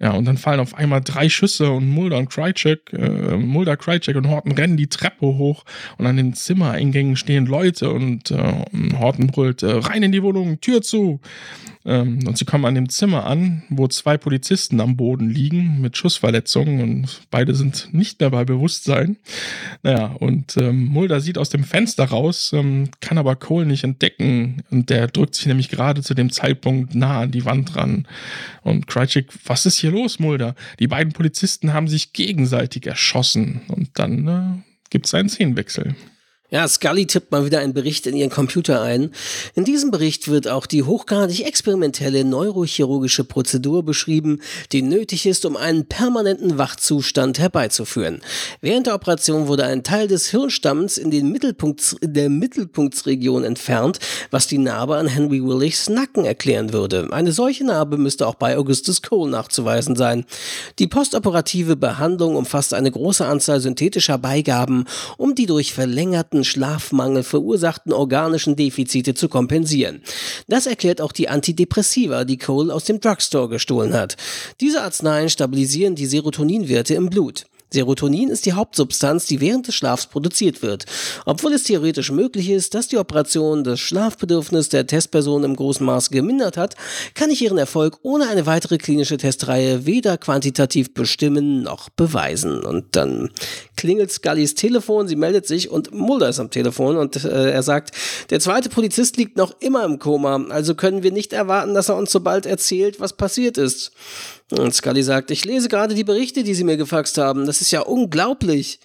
Ja, und dann fallen auf einmal drei Schüsse und Mulder und Krycek, äh, Mulder, Krycek und Horton rennen die Treppe hoch und an den Zimmereingängen stehen Leute und äh, Horton brüllt, äh, rein in die Wohnung, Tür zu. Ähm, und sie kommen an dem Zimmer an, wo zwei Polizisten am Boden liegen mit Schussverletzungen und beide sind nicht mehr bei Bewusstsein. Naja, und ähm, Mulder sieht aus dem Fenster raus, ähm, kann aber Cole nicht entdecken und der drückt sich nämlich gerade zu dem Zeitpunkt nah an die Wand ran. Und Krycek, was ist hier los, Mulder? Die beiden Polizisten haben sich gegenseitig erschossen und dann äh, gibt es einen Szenenwechsel. Ja, Scully tippt mal wieder einen Bericht in ihren Computer ein. In diesem Bericht wird auch die hochgradig experimentelle neurochirurgische Prozedur beschrieben, die nötig ist, um einen permanenten Wachzustand herbeizuführen. Während der Operation wurde ein Teil des Hirnstamms in, den Mittelpunkt, in der Mittelpunktsregion entfernt, was die Narbe an Henry Willichs Nacken erklären würde. Eine solche Narbe müsste auch bei Augustus Cole nachzuweisen sein. Die postoperative Behandlung umfasst eine große Anzahl synthetischer Beigaben, um die durch verlängerten akuten Schlafmangel verursachten organischen Defizite zu kompensieren. Das erklärt auch die Antidepressiva, die Cole aus dem Drugstore gestohlen hat. Diese Arzneien stabilisieren die Serotoninwerte im Blut. Serotonin ist die Hauptsubstanz, die während des Schlafs produziert wird. Obwohl es theoretisch möglich ist, dass die Operation das Schlafbedürfnis der Testperson im großen Maße gemindert hat, kann ich ihren Erfolg ohne eine weitere klinische Testreihe weder quantitativ bestimmen noch beweisen. Und dann klingelt Scullys Telefon, sie meldet sich und Mulder ist am Telefon und äh, er sagt, der zweite Polizist liegt noch immer im Koma, also können wir nicht erwarten, dass er uns so bald erzählt, was passiert ist. Und Scully sagt, ich lese gerade die Berichte, die Sie mir gefaxt haben. Das ist ja unglaublich.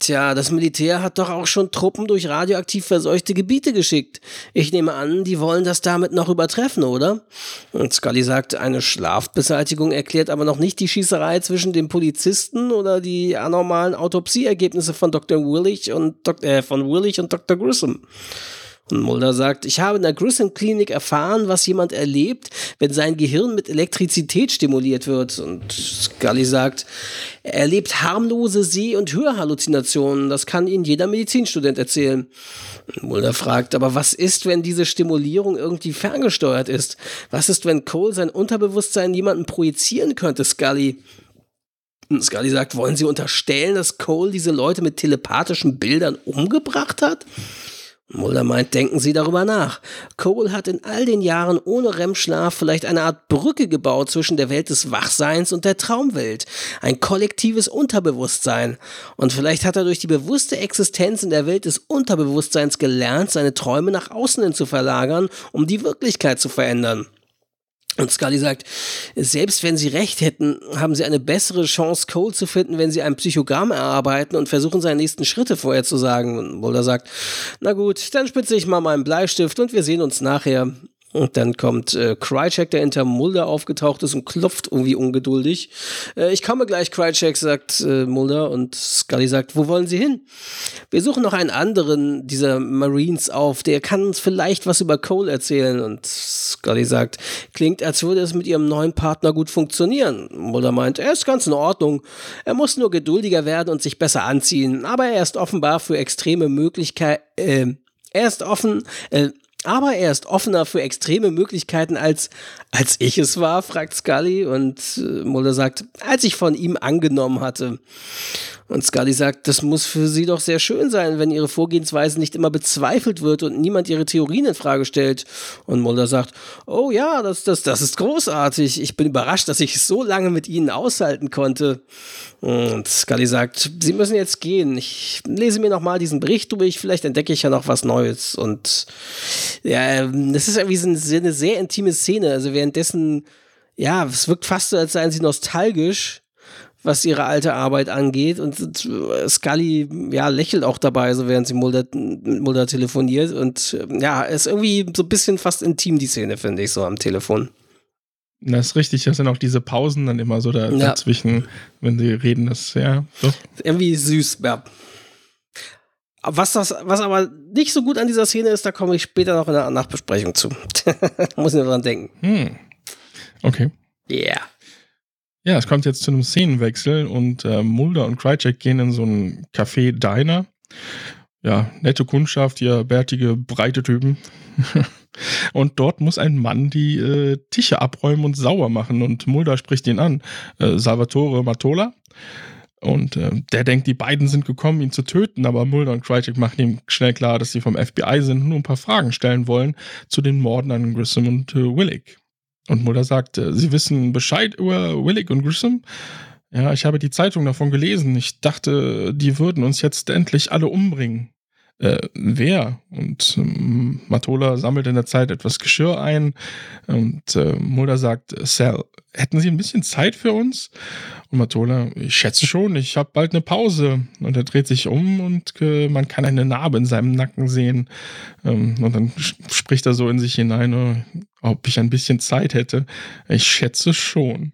Tja, das Militär hat doch auch schon Truppen durch radioaktiv verseuchte Gebiete geschickt. Ich nehme an, die wollen das damit noch übertreffen, oder? Und Scully sagt, eine Schlafbeseitigung erklärt aber noch nicht die Schießerei zwischen den Polizisten oder die anormalen Autopsieergebnisse von Dr. Willich und, Dok äh, von Willich und Dr. Grissom. Und Mulder sagt, ich habe in der Grissom-Klinik erfahren, was jemand erlebt, wenn sein Gehirn mit Elektrizität stimuliert wird. Und Scully sagt, er erlebt harmlose Seh- und Hörhalluzinationen. Das kann Ihnen jeder Medizinstudent erzählen. Mulder fragt, aber was ist, wenn diese Stimulierung irgendwie ferngesteuert ist? Was ist, wenn Cole sein Unterbewusstsein jemanden projizieren könnte, Scully? Und Scully sagt, wollen Sie unterstellen, dass Cole diese Leute mit telepathischen Bildern umgebracht hat? Mulder meint, denken Sie darüber nach. Cole hat in all den Jahren ohne REM-Schlaf vielleicht eine Art Brücke gebaut zwischen der Welt des Wachseins und der Traumwelt. Ein kollektives Unterbewusstsein. Und vielleicht hat er durch die bewusste Existenz in der Welt des Unterbewusstseins gelernt, seine Träume nach außen hin zu verlagern, um die Wirklichkeit zu verändern. Und Scully sagt, selbst wenn sie recht hätten, haben sie eine bessere Chance, Cole zu finden, wenn sie ein Psychogramm erarbeiten und versuchen, seine nächsten Schritte vorherzusagen. Und Mulder sagt, na gut, dann spitze ich mal meinen Bleistift und wir sehen uns nachher. Und dann kommt äh, Krychek, der hinter Mulder aufgetaucht ist und klopft irgendwie ungeduldig. Äh, ich komme gleich, Krychek, sagt äh, Mulder. Und Scully sagt, wo wollen Sie hin? Wir suchen noch einen anderen dieser Marines auf. Der kann uns vielleicht was über Cole erzählen. Und Scully sagt, klingt, als würde es mit Ihrem neuen Partner gut funktionieren. Mulder meint, er ist ganz in Ordnung. Er muss nur geduldiger werden und sich besser anziehen. Aber er ist offenbar für extreme Möglichkeiten, äh, er ist offen, äh, aber er ist offener für extreme Möglichkeiten als, als ich es war, fragt Scully. Und äh, Mulder sagt, als ich von ihm angenommen hatte. Und Scully sagt, das muss für sie doch sehr schön sein, wenn ihre Vorgehensweise nicht immer bezweifelt wird und niemand ihre Theorien in Frage stellt. Und Mulder sagt, oh ja, das, das, das ist großartig. Ich bin überrascht, dass ich so lange mit ihnen aushalten konnte. Und Scully sagt, sie müssen jetzt gehen. Ich lese mir nochmal diesen Bericht durch. Vielleicht entdecke ich ja noch was Neues. Und ja, das ist irgendwie eine sehr intime Szene. Also währenddessen, ja, es wirkt fast so, als seien sie nostalgisch was ihre alte Arbeit angeht. Und Scully, ja, lächelt auch dabei, so während sie Mulder, Mulder telefoniert. Und ja, ist irgendwie so ein bisschen fast intim, die Szene, finde ich, so am Telefon. Das ist richtig, das sind auch diese Pausen dann immer so da, ja. dazwischen, wenn sie reden, das, ja, doch. Irgendwie süß, ja. Was, das, was aber nicht so gut an dieser Szene ist, da komme ich später noch in der Nachbesprechung zu. Muss ich nur dran denken. Hm. Okay. Yeah. Ja, es kommt jetzt zu einem Szenenwechsel und äh, Mulder und Krycek gehen in so ein Café-Diner. Ja, nette Kundschaft, hier bärtige, breite Typen. und dort muss ein Mann die äh, Tische abräumen und sauer machen. Und Mulder spricht ihn an. Äh, Salvatore Matola. Und äh, der denkt, die beiden sind gekommen, ihn zu töten, aber Mulder und Krycek machen ihm schnell klar, dass sie vom FBI sind und nur ein paar Fragen stellen wollen zu den Morden an Grissom und äh, Willick. Und Mulder sagt, äh, Sie wissen Bescheid über Willick und Grissom? Ja, ich habe die Zeitung davon gelesen. Ich dachte, die würden uns jetzt endlich alle umbringen. Äh, wer? Und ähm, Matola sammelt in der Zeit etwas Geschirr ein und äh, Mulder sagt, Sal, hätten Sie ein bisschen Zeit für uns? Und Matola, ich schätze schon, ich habe bald eine Pause. Und er dreht sich um und äh, man kann eine Narbe in seinem Nacken sehen. Ähm, und dann spricht er so in sich hinein, oh, ob ich ein bisschen Zeit hätte. Ich schätze schon.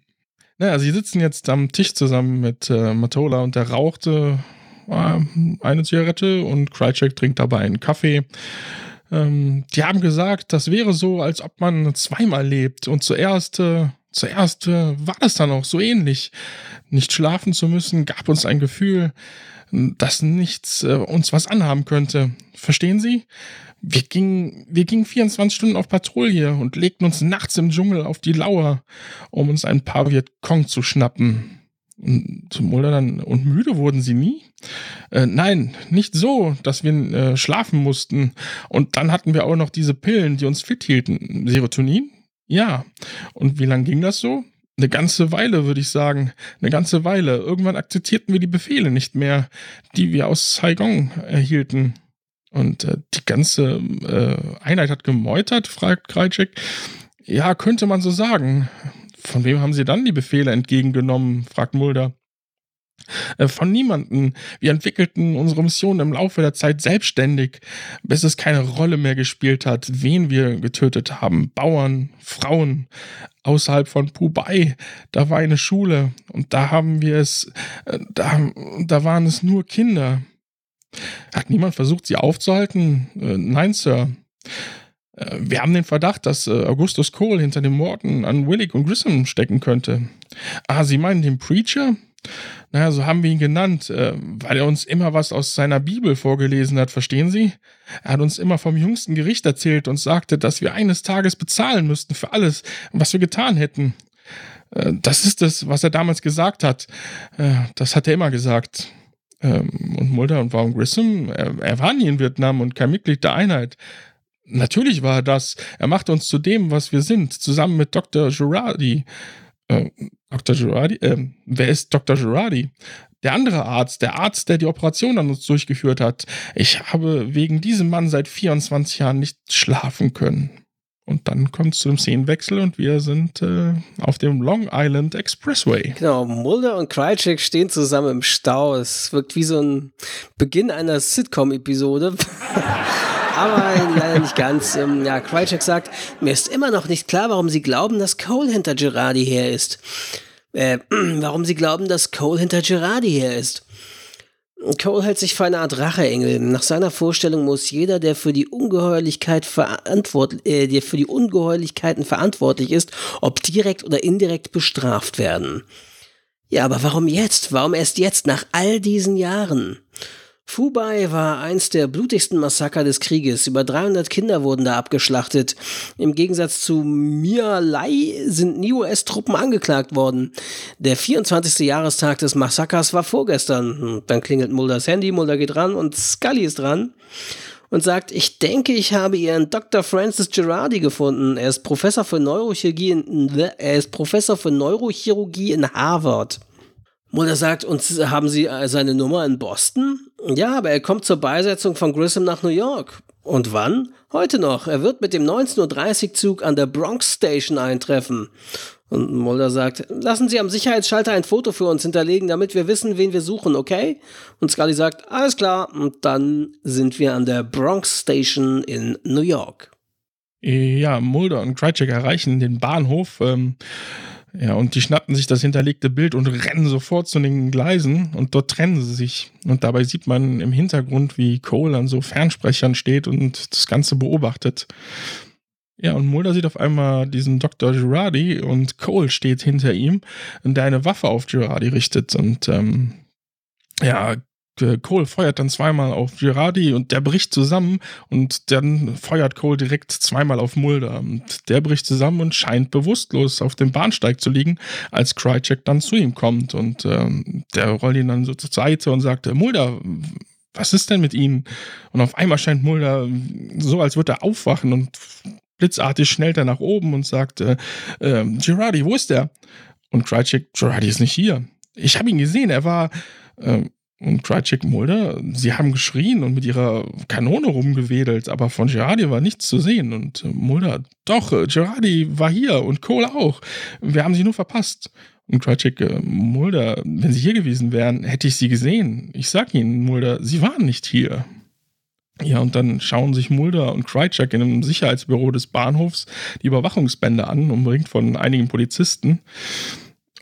Naja, sie sitzen jetzt am Tisch zusammen mit äh, Matola und der rauchte äh, eine Zigarette und Krycek trinkt dabei einen Kaffee. Ähm, die haben gesagt, das wäre so, als ob man zweimal lebt. Und zuerst, äh, zuerst äh, war das dann auch so ähnlich. Nicht schlafen zu müssen, gab uns ein Gefühl, dass nichts äh, uns was anhaben könnte. Verstehen Sie? Wir gingen, wir gingen 24 Stunden auf Patrouille und legten uns nachts im Dschungel auf die Lauer, um uns ein paar Vietcong zu schnappen. Und zum Mulder dann, und müde wurden sie nie? Äh, nein, nicht so, dass wir äh, schlafen mussten. Und dann hatten wir auch noch diese Pillen, die uns fit hielten. Serotonin? Ja. Und wie lange ging das so? Eine ganze Weile, würde ich sagen. Eine ganze Weile. Irgendwann akzeptierten wir die Befehle nicht mehr, die wir aus Saigon erhielten. Und äh, die ganze äh, Einheit hat gemeutert, fragt Krajcek. Ja, könnte man so sagen. Von wem haben Sie dann die Befehle entgegengenommen? fragt Mulder. Äh, von niemanden. Wir entwickelten unsere Mission im Laufe der Zeit selbstständig, bis es keine Rolle mehr gespielt hat, wen wir getötet haben. Bauern, Frauen. Außerhalb von Pubai, da war eine Schule und da haben wir es, äh, da, da waren es nur Kinder. Hat niemand versucht, sie aufzuhalten? Äh, nein, Sir. Wir haben den Verdacht, dass Augustus Cole hinter den Morden an Willig und Grissom stecken könnte. Ah, Sie meinen den Preacher? naja, so haben wir ihn genannt, äh, weil er uns immer was aus seiner Bibel vorgelesen hat, verstehen Sie? Er hat uns immer vom jüngsten Gericht erzählt und sagte, dass wir eines Tages bezahlen müssten für alles, was wir getan hätten. Äh, das ist es, was er damals gesagt hat. Äh, das hat er immer gesagt. Ähm, und Mulder und Vaughn Grissom, er war nie in Vietnam und kein Mitglied der Einheit. Natürlich war er das. Er machte uns zu dem, was wir sind, zusammen mit Dr. Girardi. Äh, Dr. Girardi, äh, wer ist Dr. Girardi? Der andere Arzt, der Arzt, der die Operation an uns durchgeführt hat. Ich habe wegen diesem Mann seit 24 Jahren nicht schlafen können. Und dann kommt es zu dem Szenenwechsel und wir sind äh, auf dem Long Island Expressway. Genau, Mulder und Krycek stehen zusammen im Stau. Es wirkt wie so ein Beginn einer Sitcom-Episode. aber leider nicht ganz. Ähm, ja, Krycek sagt, mir ist immer noch nicht klar, warum Sie glauben, dass Cole hinter Girardi her ist. Äh, warum Sie glauben, dass Cole hinter Girardi her ist. Cole hält sich für eine Art Racheengel. Nach seiner Vorstellung muss jeder, der für die Ungeheuerlichkeit verantwortlich, äh, der für die Ungeheuerlichkeiten verantwortlich ist, ob direkt oder indirekt bestraft werden. Ja, aber warum jetzt? Warum erst jetzt, nach all diesen Jahren? Fubai war eins der blutigsten Massaker des Krieges. Über 300 Kinder wurden da abgeschlachtet. Im Gegensatz zu Mialai sind nie US-Truppen angeklagt worden. Der 24. Jahrestag des Massakers war vorgestern. Dann klingelt Mulders Handy, Mulder geht ran und Scully ist dran und sagt, ich denke, ich habe ihren Dr. Francis Girardi gefunden. Er ist Professor für Neurochirurgie in, er ist Professor für Neurochirurgie in Harvard. Mulder sagt, und haben Sie äh, seine Nummer in Boston? Ja, aber er kommt zur Beisetzung von Grissom nach New York. Und wann? Heute noch. Er wird mit dem 19.30 Uhr Zug an der Bronx Station eintreffen. Und Mulder sagt, lassen Sie am Sicherheitsschalter ein Foto für uns hinterlegen, damit wir wissen, wen wir suchen, okay? Und Scully sagt, alles klar. Und dann sind wir an der Bronx Station in New York. Ja, Mulder und Krycek erreichen den Bahnhof. Ähm ja, und die schnappen sich das hinterlegte Bild und rennen sofort zu den Gleisen und dort trennen sie sich. Und dabei sieht man im Hintergrund, wie Cole an so Fernsprechern steht und das Ganze beobachtet. Ja, und Mulder sieht auf einmal diesen Dr. Girardi und Cole steht hinter ihm, der eine Waffe auf Girardi richtet. Und ähm, ja, Cole feuert dann zweimal auf Girardi und der bricht zusammen und dann feuert Cole direkt zweimal auf Mulder. Und der bricht zusammen und scheint bewusstlos auf dem Bahnsteig zu liegen, als Krycek dann zu ihm kommt. Und ähm, der rollt ihn dann so zur Seite und sagt, Mulder, was ist denn mit Ihnen? Und auf einmal scheint Mulder so, als würde er aufwachen und blitzartig schnellt er nach oben und sagt, äh, äh, Girardi, wo ist der? Und Krycek, Girardi ist nicht hier. Ich habe ihn gesehen, er war... Äh, und Krycek Mulder, sie haben geschrien und mit ihrer Kanone rumgewedelt, aber von Girardi war nichts zu sehen. Und äh, Mulder, doch, äh, Girardi war hier und Cole auch. Wir haben sie nur verpasst. Und Krycek, äh, Mulder, wenn sie hier gewesen wären, hätte ich sie gesehen. Ich sag Ihnen, Mulder, sie waren nicht hier. Ja, und dann schauen sich Mulder und Krycek in einem Sicherheitsbüro des Bahnhofs die Überwachungsbänder an, umringt von einigen Polizisten.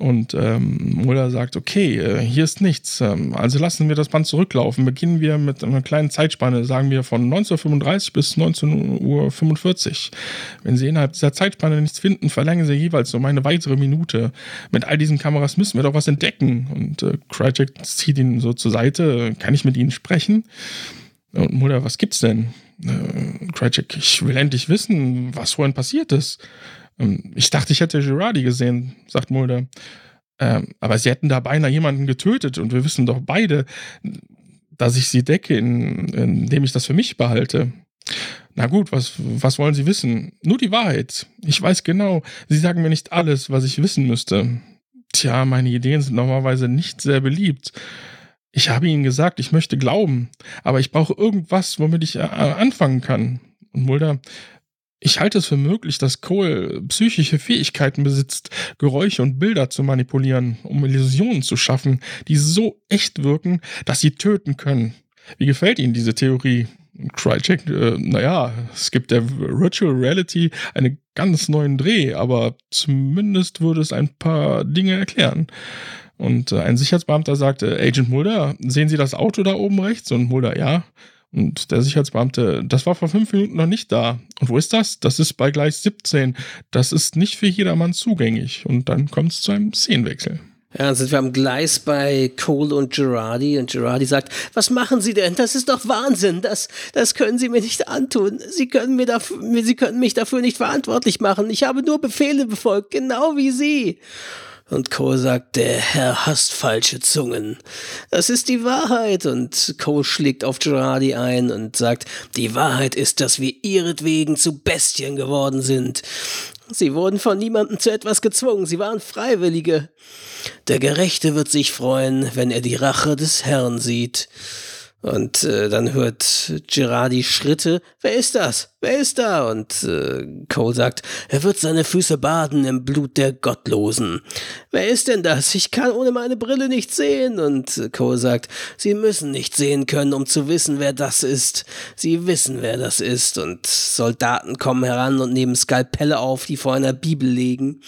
Und ähm, Mulder sagt, okay, äh, hier ist nichts. Ähm, also lassen wir das Band zurücklaufen. Beginnen wir mit einer kleinen Zeitspanne, sagen wir von 1935 bis 19.45 Uhr. Wenn Sie innerhalb dieser Zeitspanne nichts finden, verlängern Sie jeweils um eine weitere Minute. Mit all diesen Kameras müssen wir doch was entdecken. Und äh, zieht ihn so zur Seite. Kann ich mit Ihnen sprechen? Und Mulder, was gibt's denn? Äh, ich will endlich wissen, was vorhin passiert ist. Ich dachte, ich hätte Girardi gesehen, sagt Mulder. Ähm, aber sie hätten da beinahe jemanden getötet und wir wissen doch beide, dass ich sie decke, indem ich das für mich behalte. Na gut, was, was wollen Sie wissen? Nur die Wahrheit. Ich weiß genau, Sie sagen mir nicht alles, was ich wissen müsste. Tja, meine Ideen sind normalerweise nicht sehr beliebt. Ich habe Ihnen gesagt, ich möchte glauben, aber ich brauche irgendwas, womit ich äh, anfangen kann. Und Mulder, Ich halte es für möglich, dass Cole psychische Fähigkeiten besitzt, Geräusche und Bilder zu manipulieren, um Illusionen zu schaffen, die so echt wirken, dass sie töten können. Wie gefällt Ihnen diese Theorie? Crycheck, äh, naja, es gibt der Virtual Reality einen ganz neuen Dreh, aber zumindest würde es ein paar Dinge erklären. Und äh, ein Sicherheitsbeamter sagte, Agent Mulder, sehen Sie das Auto da oben rechts? Und Mulder, ja. Und der Sicherheitsbeamte, das war vor fünf Minuten noch nicht da. Und wo ist das? Das ist bei Gleis 17. Das ist nicht für jedermann zugänglich. Und dann kommt es zu einem Szenenwechsel. Ja, dann sind wir am Gleis bei Cole und Girardi und Girardi sagt, was machen Sie denn? Das ist doch Wahnsinn. Das, das können Sie mir nicht antun. Sie können mir dafür, Sie können mich dafür nicht verantwortlich machen. Ich habe nur Befehle befolgt, genau wie Sie. Und Cole sagt, der Herr hasst falsche Zungen. Das ist die Wahrheit. Und Cole schlägt auf Girardi ein und sagt, die Wahrheit ist, dass wir ihretwegen zu Bestien geworden sind. Sie wurden von niemandem zu etwas gezwungen. Sie waren Freiwillige. Der Gerechte wird sich freuen, wenn er die Rache des Herrn sieht. Und äh, dann hört Girardi Schritte. Wer ist das? Wer ist da? Und äh, Cole sagt, er wird seine Füße baden im Blut der Gottlosen. Wer ist denn das? Ich kann ohne meine Brille nicht sehen. Und äh, Cole sagt, Sie müssen nicht sehen können, um zu wissen, wer das ist. Sie wissen, wer das ist. Und Soldaten kommen heran und nehmen Skalpelle auf, die vor einer Bibel legen.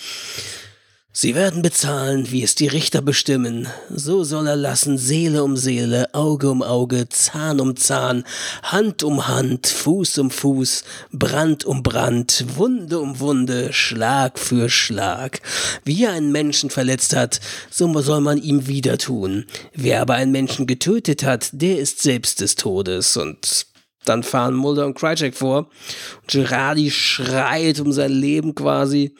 Sie werden bezahlen, wie es die Richter bestimmen. So soll er lassen Seele um Seele, Auge um Auge, Zahn um Zahn, Hand um Hand, Fuß um Fuß, Brand um Brand, Wunde um Wunde, Schlag für Schlag. Wie er einen Menschen verletzt hat, so soll man ihm wieder tun. Wer aber einen Menschen getötet hat, der ist selbst des Todes. Und dann fahren Mulder und Krycek vor. Gerardi schreit um sein Leben quasi.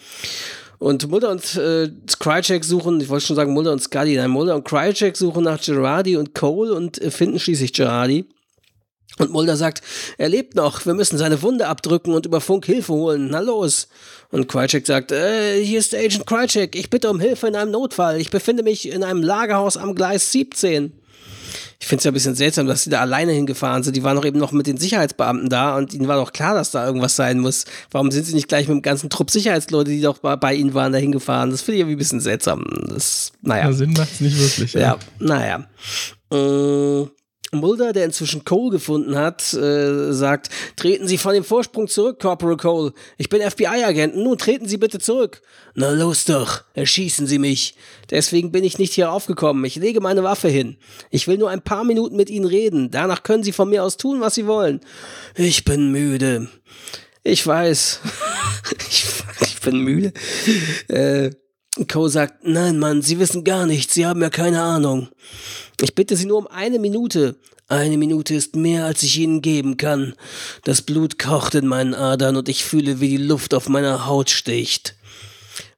Und Mulder und äh, Krycek suchen, ich wollte schon sagen Mulder und Scully, nein, Mulder und Krycek suchen nach Girardi und Cole und äh, finden schließlich Girardi. Und Mulder sagt, er lebt noch, wir müssen seine Wunde abdrücken und über Funk Hilfe holen, na los. Und Krycek sagt, äh, hier ist Agent Krycek, ich bitte um Hilfe in einem Notfall, ich befinde mich in einem Lagerhaus am Gleis 17 ich finde es ja ein bisschen seltsam, dass sie da alleine hingefahren sind. Die waren doch eben noch mit den Sicherheitsbeamten da und ihnen war doch klar, dass da irgendwas sein muss. Warum sind sie nicht gleich mit dem ganzen Trupp Sicherheitsleute, die doch bei, ihnen waren, da hingefahren? Das finde ich irgendwie ein bisschen seltsam. Das, naja. Ja, Sinn macht es nicht wirklich. Ja, ja naja. Äh, Mulder, der inzwischen Cole gefunden hat, äh, sagt, treten Sie von dem Vorsprung zurück, Corporal Cole. Ich bin FBI-Agent. Nun treten Sie bitte zurück. Na los doch, erschießen Sie mich. Deswegen bin ich nicht hier aufgekommen. Ich lege meine Waffe hin. Ich will nur ein paar Minuten mit Ihnen reden. Danach können Sie von mir aus tun, was Sie wollen. Ich bin müde. Ich weiß. ich, ich, bin müde. Äh, Cole sagt, nein, Mann, Sie wissen gar nichts. Sie haben ja keine Ahnung. Ich bitte Sie nur um eine Minute. Eine Minute ist mehr, als ich Ihnen geben kann. Das Blut kocht in meinen Adern und ich fühle, wie die Luft auf meiner Haut sticht.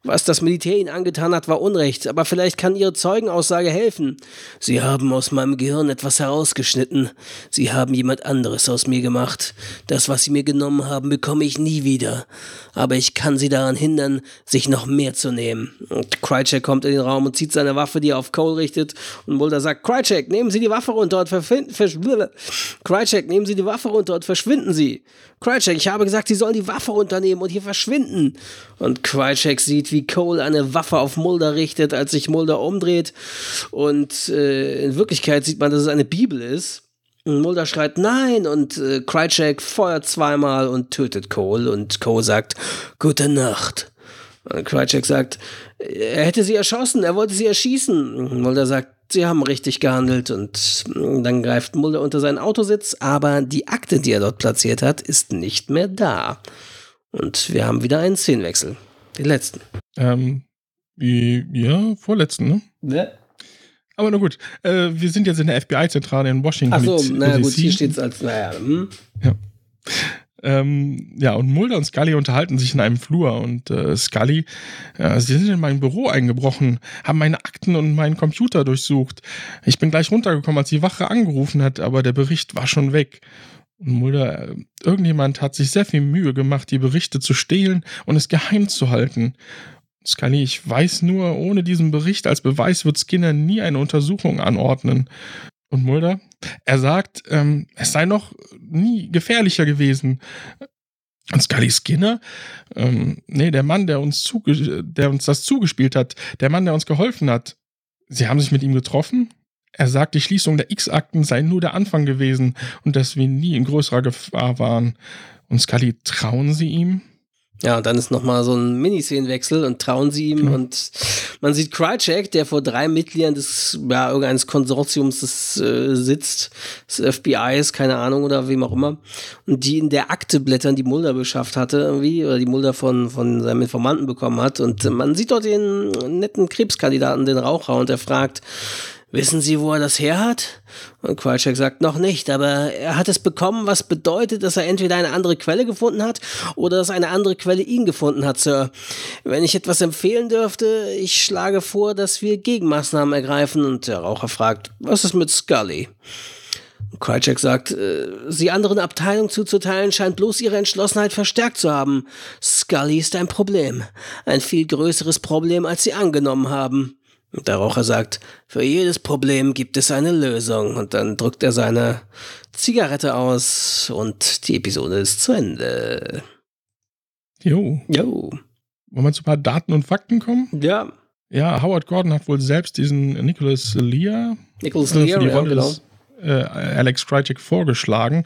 Was das Militär ihnen angetan hat, war Unrecht, aber vielleicht kann ihre Zeugenaussage helfen. Sie haben aus meinem Gehirn etwas herausgeschnitten. Sie haben jemand anderes aus mir gemacht. Das, was sie mir genommen haben, bekomme ich nie wieder. Aber ich kann sie daran hindern, sich noch mehr zu nehmen. Und Krycek kommt in den Raum und zieht seine Waffe, die er auf Cole richtet. Und Mulder sagt, Krycek, nehmen Sie die Waffe runter und verschwinden. Krycek, nehmen Sie die Waffe runter und verschwinden Sie. Krycek, ich habe gesagt, Sie sollen die Waffe runternehmen und hier verschwinden. Und Krycek sieht, wie Cole eine Waffe auf Mulder richtet, als sich Mulder umdreht. Und äh, in Wirklichkeit sieht man, dass es eine Bibel ist. Und Mulder schreit Nein und äh, Krycek feuert zweimal und tötet Cole. Und Cole sagt Gute Nacht. Und Krycek sagt, er hätte sie erschossen, er wollte sie erschießen. Mulder sagt, sie haben richtig gehandelt und dann greift Mulder unter seinen Autositz, aber die Akte, die er dort platziert hat, ist nicht mehr da. Und wir haben wieder einen Szenenwechsel. Den letzten. Ähm, ja, vorletzten, ne? Ne? Aber na gut, äh, wir sind jetzt in der FBI-Zentrale in Washington. Achso, naja gut, hier steht es als, naja. Hm. Ja. Ähm, ja, und Mulder und Scully unterhalten sich in einem Flur und äh, Scully, äh, sie sind in mein Büro eingebrochen, haben meine Akten und meinen Computer durchsucht. Ich bin gleich runtergekommen, als die Wache angerufen hat, aber der Bericht war schon weg. Und Mulder, äh, irgendjemand hat sich sehr viel Mühe gemacht, die Berichte zu stehlen und es geheim zu halten. Scully, ich weiß nur, ohne diesen Bericht als Beweis wird Skinner nie eine Untersuchung anordnen. Und Mulder, er sagt, ähm, es sei noch nie gefährlicher gewesen. Und Scully Skinner, ähm, nee, der Mann, der uns, der uns das zugespielt hat, der Mann, der uns geholfen hat, sie haben sich mit ihm getroffen. Er sagt, die Schließung der X-Akten sei nur der Anfang gewesen und dass wir nie in größerer Gefahr waren. Und Scully, trauen sie ihm? Ja, und dann ist nochmal so ein Miniszenenwechsel und trauen sie ihm. Mhm. Und man sieht Krycek, der vor drei Mitgliedern des, ja, irgendeines Konsortiums des, äh, sitzt, des FBIs, keine Ahnung, oder wem auch immer. Und die in der Akte blättern, die Mulder beschafft hatte, irgendwie, oder die Mulder von, von seinem Informanten bekommen hat. Und man sieht dort den netten Krebskandidaten, den Raucher, und er fragt, Wissen Sie, wo er das her hat? Und Qualczek sagt noch nicht, aber er hat es bekommen, was bedeutet, dass er entweder eine andere Quelle gefunden hat oder dass eine andere Quelle ihn gefunden hat, Sir. Wenn ich etwas empfehlen dürfte, ich schlage vor, dass wir Gegenmaßnahmen ergreifen und der Raucher fragt, was ist mit Scully? Krycek sagt, äh, sie anderen Abteilungen zuzuteilen, scheint bloß ihre Entschlossenheit verstärkt zu haben. Scully ist ein Problem. Ein viel größeres Problem, als sie angenommen haben. Und der Raucher sagt, für jedes Problem gibt es eine Lösung. Und dann drückt er seine Zigarette aus und die Episode ist zu Ende. Jo. Jo. Wollen wir zu ein paar Daten und Fakten kommen? Ja. Ja, Howard Gordon hat wohl selbst diesen Nicholas Lear Nicholas Lear, ja, genau äh, Alex Krycek vorgeschlagen.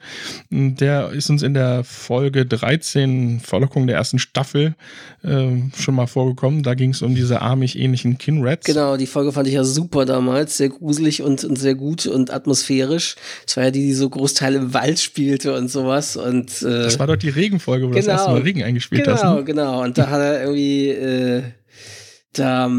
Der ist uns in der Folge 13, Verlockung der ersten Staffel, äh, schon mal vorgekommen. Da ging es um diese armig-ähnlichen Kinrats. Genau, die Folge fand ich ja super damals, sehr gruselig und, und sehr gut und atmosphärisch. Es war ja die, die so Großteile im Wald spielte und sowas. Und, äh, das war doch die Regenfolge, wo genau, das erste Mal Regen eingespielt genau, hast. Genau, ne? genau. Und da hat er irgendwie, äh, da,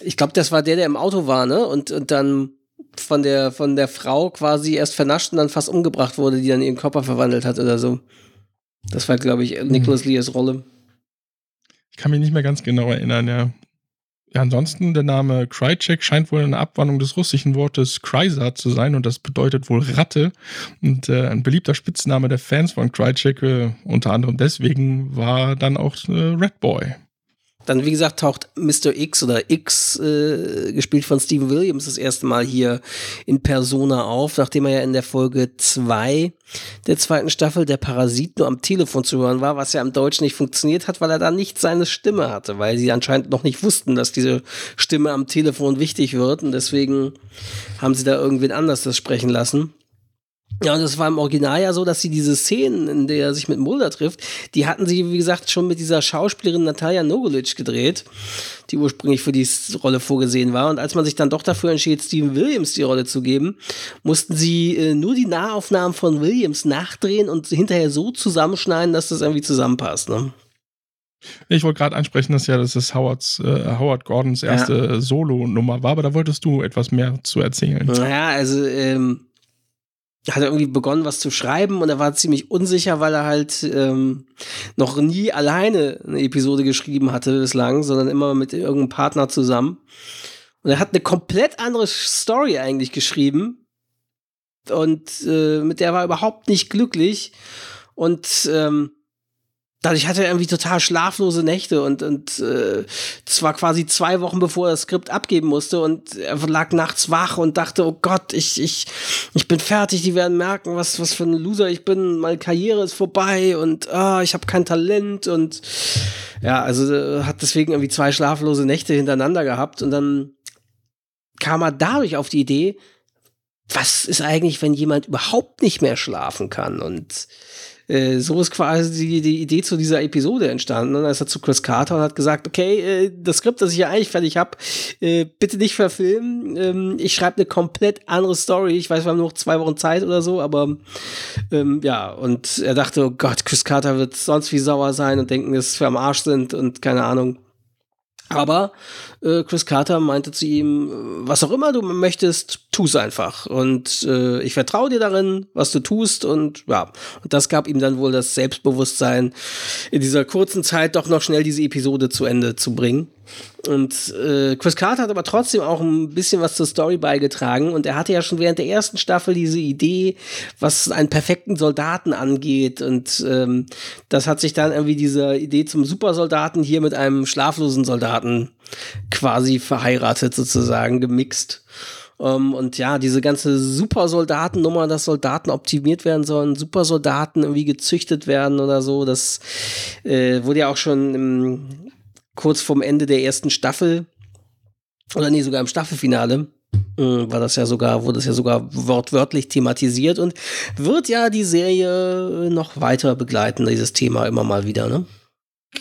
ich glaube, das war der, der im Auto war, ne? Und, und dann von der, von der Frau quasi erst vernascht und dann fast umgebracht wurde, die dann ihren Körper verwandelt hat oder so. Das war, glaube ich, Nicholas hm. Lears Rolle. Ich kann mich nicht mehr ganz genau erinnern, ja. Ja, ansonsten der Name Krycek scheint wohl eine Abwandlung des russischen Wortes Krysa zu sein und das bedeutet wohl Ratte. Und äh, ein beliebter Spitzname der Fans von Krycek, äh, unter anderem deswegen, war dann auch äh, Red Boy. Dann, wie gesagt, taucht Mr. X oder X, äh, gespielt von Steven Williams, das erste Mal hier in Persona auf, nachdem er ja in der Folge 2 der zweiten Staffel der Parasit nur am Telefon zu hören war, was ja im Deutschen nicht funktioniert hat, weil er da nicht seine Stimme hatte, weil sie anscheinend noch nicht wussten, dass diese Stimme am Telefon wichtig wird und deswegen haben sie da irgendwen anders das sprechen lassen. Ja, und das war im Original ja so, dass sie diese Szenen, in der er sich mit Mulder trifft, die hatten sie, wie gesagt, schon mit dieser Schauspielerin Natalia Nogolic gedreht, die ursprünglich für die Rolle vorgesehen war. Und als man sich dann doch dafür entschied, Steven Williams die Rolle zu geben, mussten sie äh, nur die Nahaufnahmen von Williams nachdrehen und hinterher so zusammenschneiden, dass das irgendwie zusammenpasst. Ne? Ich wollte gerade ansprechen, dass ja das ist Howards, äh, Howard Gordons erste ja. Solo-Nummer war, aber da wolltest du etwas mehr zu erzählen. Naja, also ähm, hat irgendwie begonnen, was zu schreiben und er war ziemlich unsicher, weil er halt ähm, noch nie alleine eine Episode geschrieben hatte bislang, sondern immer mit irgendeinem Partner zusammen. Und er hat eine komplett andere Story eigentlich geschrieben und äh, mit der war er überhaupt nicht glücklich und ähm, dadurch hatte er irgendwie total schlaflose Nächte und, und äh, zwar quasi zwei Wochen bevor er das Skript abgeben musste und er lag nachts wach und dachte, oh Gott, ich, ich, ich bin fertig, die werden merken, was, was für ein Loser ich bin, meine Karriere ist vorbei und ah, ich habe kein Talent und ja, also äh, hat deswegen irgendwie zwei schlaflose Nächte hintereinander gehabt und dann kam er dadurch auf die Idee, was ist eigentlich, wenn jemand überhaupt nicht mehr schlafen kann? Und äh, so ist quasi die, die, Idee zu dieser Episode entstanden. Und dann ist er zu Chris Carter und hat gesagt, okay, äh, das Skript, das ich ja eigentlich fertig habe, äh, bitte nicht verfilmen. Ähm, ich schreibe eine komplett andere Story. Ich weiß, wir haben noch zwei Wochen Zeit oder so, aber ähm, ja, und er dachte, oh Gott, Chris Carter wird sonst wie sauer sein und denken, dass wir am Arsch sind und keine Ahnung. Aber äh, Chris Carter meinte zu ihm, was auch immer du möchtest, tu es einfach. Und äh, ich vertraue dir darin, was du tust. Und ja, und das gab ihm dann wohl das Selbstbewusstsein, in dieser kurzen Zeit doch noch schnell diese Episode zu Ende zu bringen. Und äh, Chris Carter hat aber trotzdem auch ein bisschen was zur Story beigetragen. Und er hatte ja schon während der ersten Staffel diese Idee, was einen perfekten Soldaten angeht. Und ähm, das hat sich dann irgendwie diese Idee zum Supersoldaten hier mit einem schlaflosen Soldaten quasi verheiratet, sozusagen, gemixt. Ähm, und ja, diese ganze Supersoldatennummer, dass Soldaten optimiert werden sollen, Supersoldaten irgendwie gezüchtet werden oder so, das äh, wurde ja auch schon im, kurz vorm Ende der ersten Staffel oder nee, sogar im Staffelfinale äh, war das ja sogar, wurde das ja sogar wortwörtlich thematisiert und wird ja die Serie noch weiter begleiten, dieses Thema immer mal wieder, ne?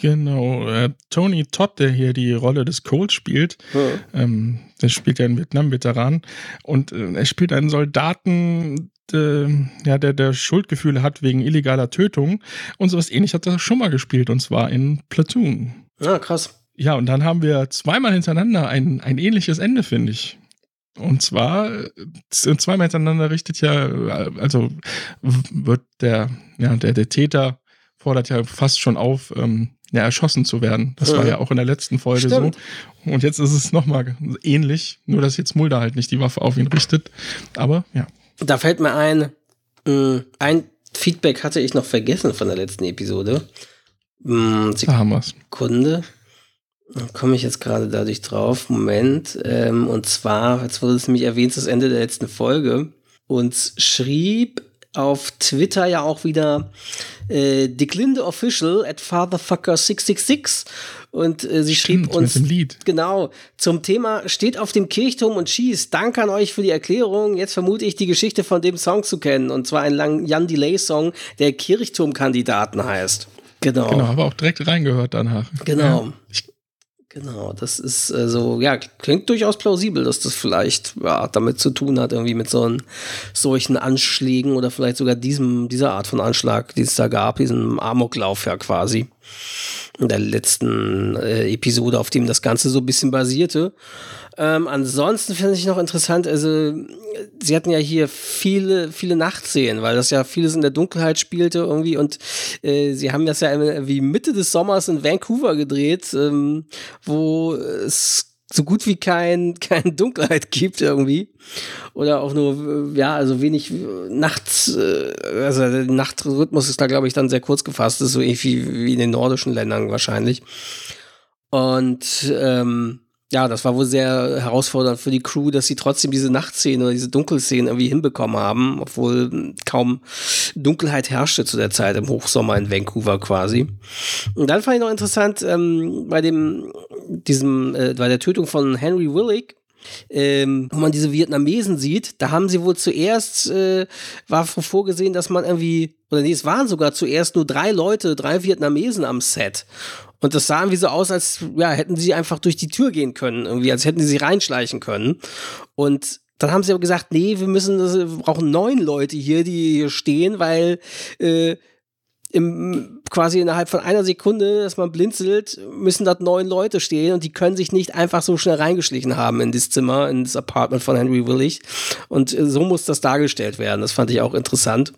Genau, äh, Tony Todd, der hier die Rolle des Colt spielt, ja. ähm, der spielt ja einen Vietnam-Veteran und äh, er spielt einen Soldaten, äh, ja, der, der Schuldgefühle hat wegen illegaler Tötung und sowas ähnlich hat er schon mal gespielt und zwar in Platoon. Ja, krass. Ja, und dann haben wir zweimal hintereinander ein, ein ähnliches Ende, finde ich. Und zwar äh, zweimal hintereinander richtet ja, also wird der, ja, der, der Täter fordert ja fast schon auf, ähm, ja, erschossen zu werden. Das ja. war ja auch in der letzten Folge Stimmt. so. Und jetzt ist es nochmal ähnlich, nur dass jetzt Mulder halt nicht die Waffe auf ihn richtet. Aber ja. Da fällt mir ein, äh, ein Feedback hatte ich noch vergessen von der letzten Episode. Hm, da haben wir's. Kunde. Komme ich jetzt gerade dadurch drauf. Moment. Ähm, und zwar, jetzt wurde es nämlich erwähnt, das Ende der letzten Folge. Uns schrieb auf Twitter ja auch wieder äh, Dick Linde Official at Fatherfucker666 und äh, sie schrieb Stimmt, uns genau zum Thema steht auf dem Kirchturm und schießt. Danke an euch für die Erklärung. Jetzt vermute ich die Geschichte von dem Song zu kennen und zwar ein lang Jan Delay Song, der Kirchturmkandidaten heißt. Genau. Genau, aber auch direkt reingehört danach. Genau. Ja. Genau, das ist äh, so, ja, klingt durchaus plausibel, dass das vielleicht ja, damit zu tun hat, irgendwie mit so einen, solchen Anschlägen oder vielleicht sogar diesem, dieser Art von Anschlag, die es da gab, diesem Amoklauf ja quasi. In der letzten äh, Episode, auf dem das Ganze so ein bisschen basierte. Ähm, ansonsten finde ich noch interessant, also sie hatten ja hier viele, viele Nachtszenen, weil das ja vieles in der Dunkelheit spielte irgendwie und äh, sie haben das ja wie Mitte des Sommers in Vancouver gedreht, ähm, wo es so gut wie kein, keine Dunkelheit gibt irgendwie. Oder auch nur, ja, also wenig nachts, äh, also der Nachtrhythmus ist da, glaube ich, dann sehr kurz gefasst, das ist so irgendwie wie in den nordischen Ländern wahrscheinlich. Und ähm, ja, das war wohl sehr herausfordernd für die Crew, dass sie trotzdem diese Nachtszenen oder diese Dunkelszenen irgendwie hinbekommen haben, obwohl kaum Dunkelheit herrschte zu der Zeit im Hochsommer in Vancouver quasi. Und dann fand ich noch interessant, ähm, bei dem, diesem, äh, bei der Tötung von Henry Willig, ähm, wo man diese Vietnamesen sieht, da haben sie wohl zuerst, äh, war vorgesehen, dass man irgendwie, oder nee, es waren sogar zuerst nur drei Leute, drei Vietnamesen am Set. Und das sah irgendwie so aus, als ja, hätten sie einfach durch die Tür gehen können, irgendwie, als hätten sie sich reinschleichen können. Und dann haben sie aber gesagt, nee, wir müssen, wir brauchen neun Leute hier, die hier stehen, weil äh, im, quasi innerhalb von einer Sekunde, dass man blinzelt, müssen dort neun Leute stehen und die können sich nicht einfach so schnell reingeschlichen haben in das Zimmer, in das Apartment von Henry Willig. Und äh, so muss das dargestellt werden. Das fand ich auch interessant.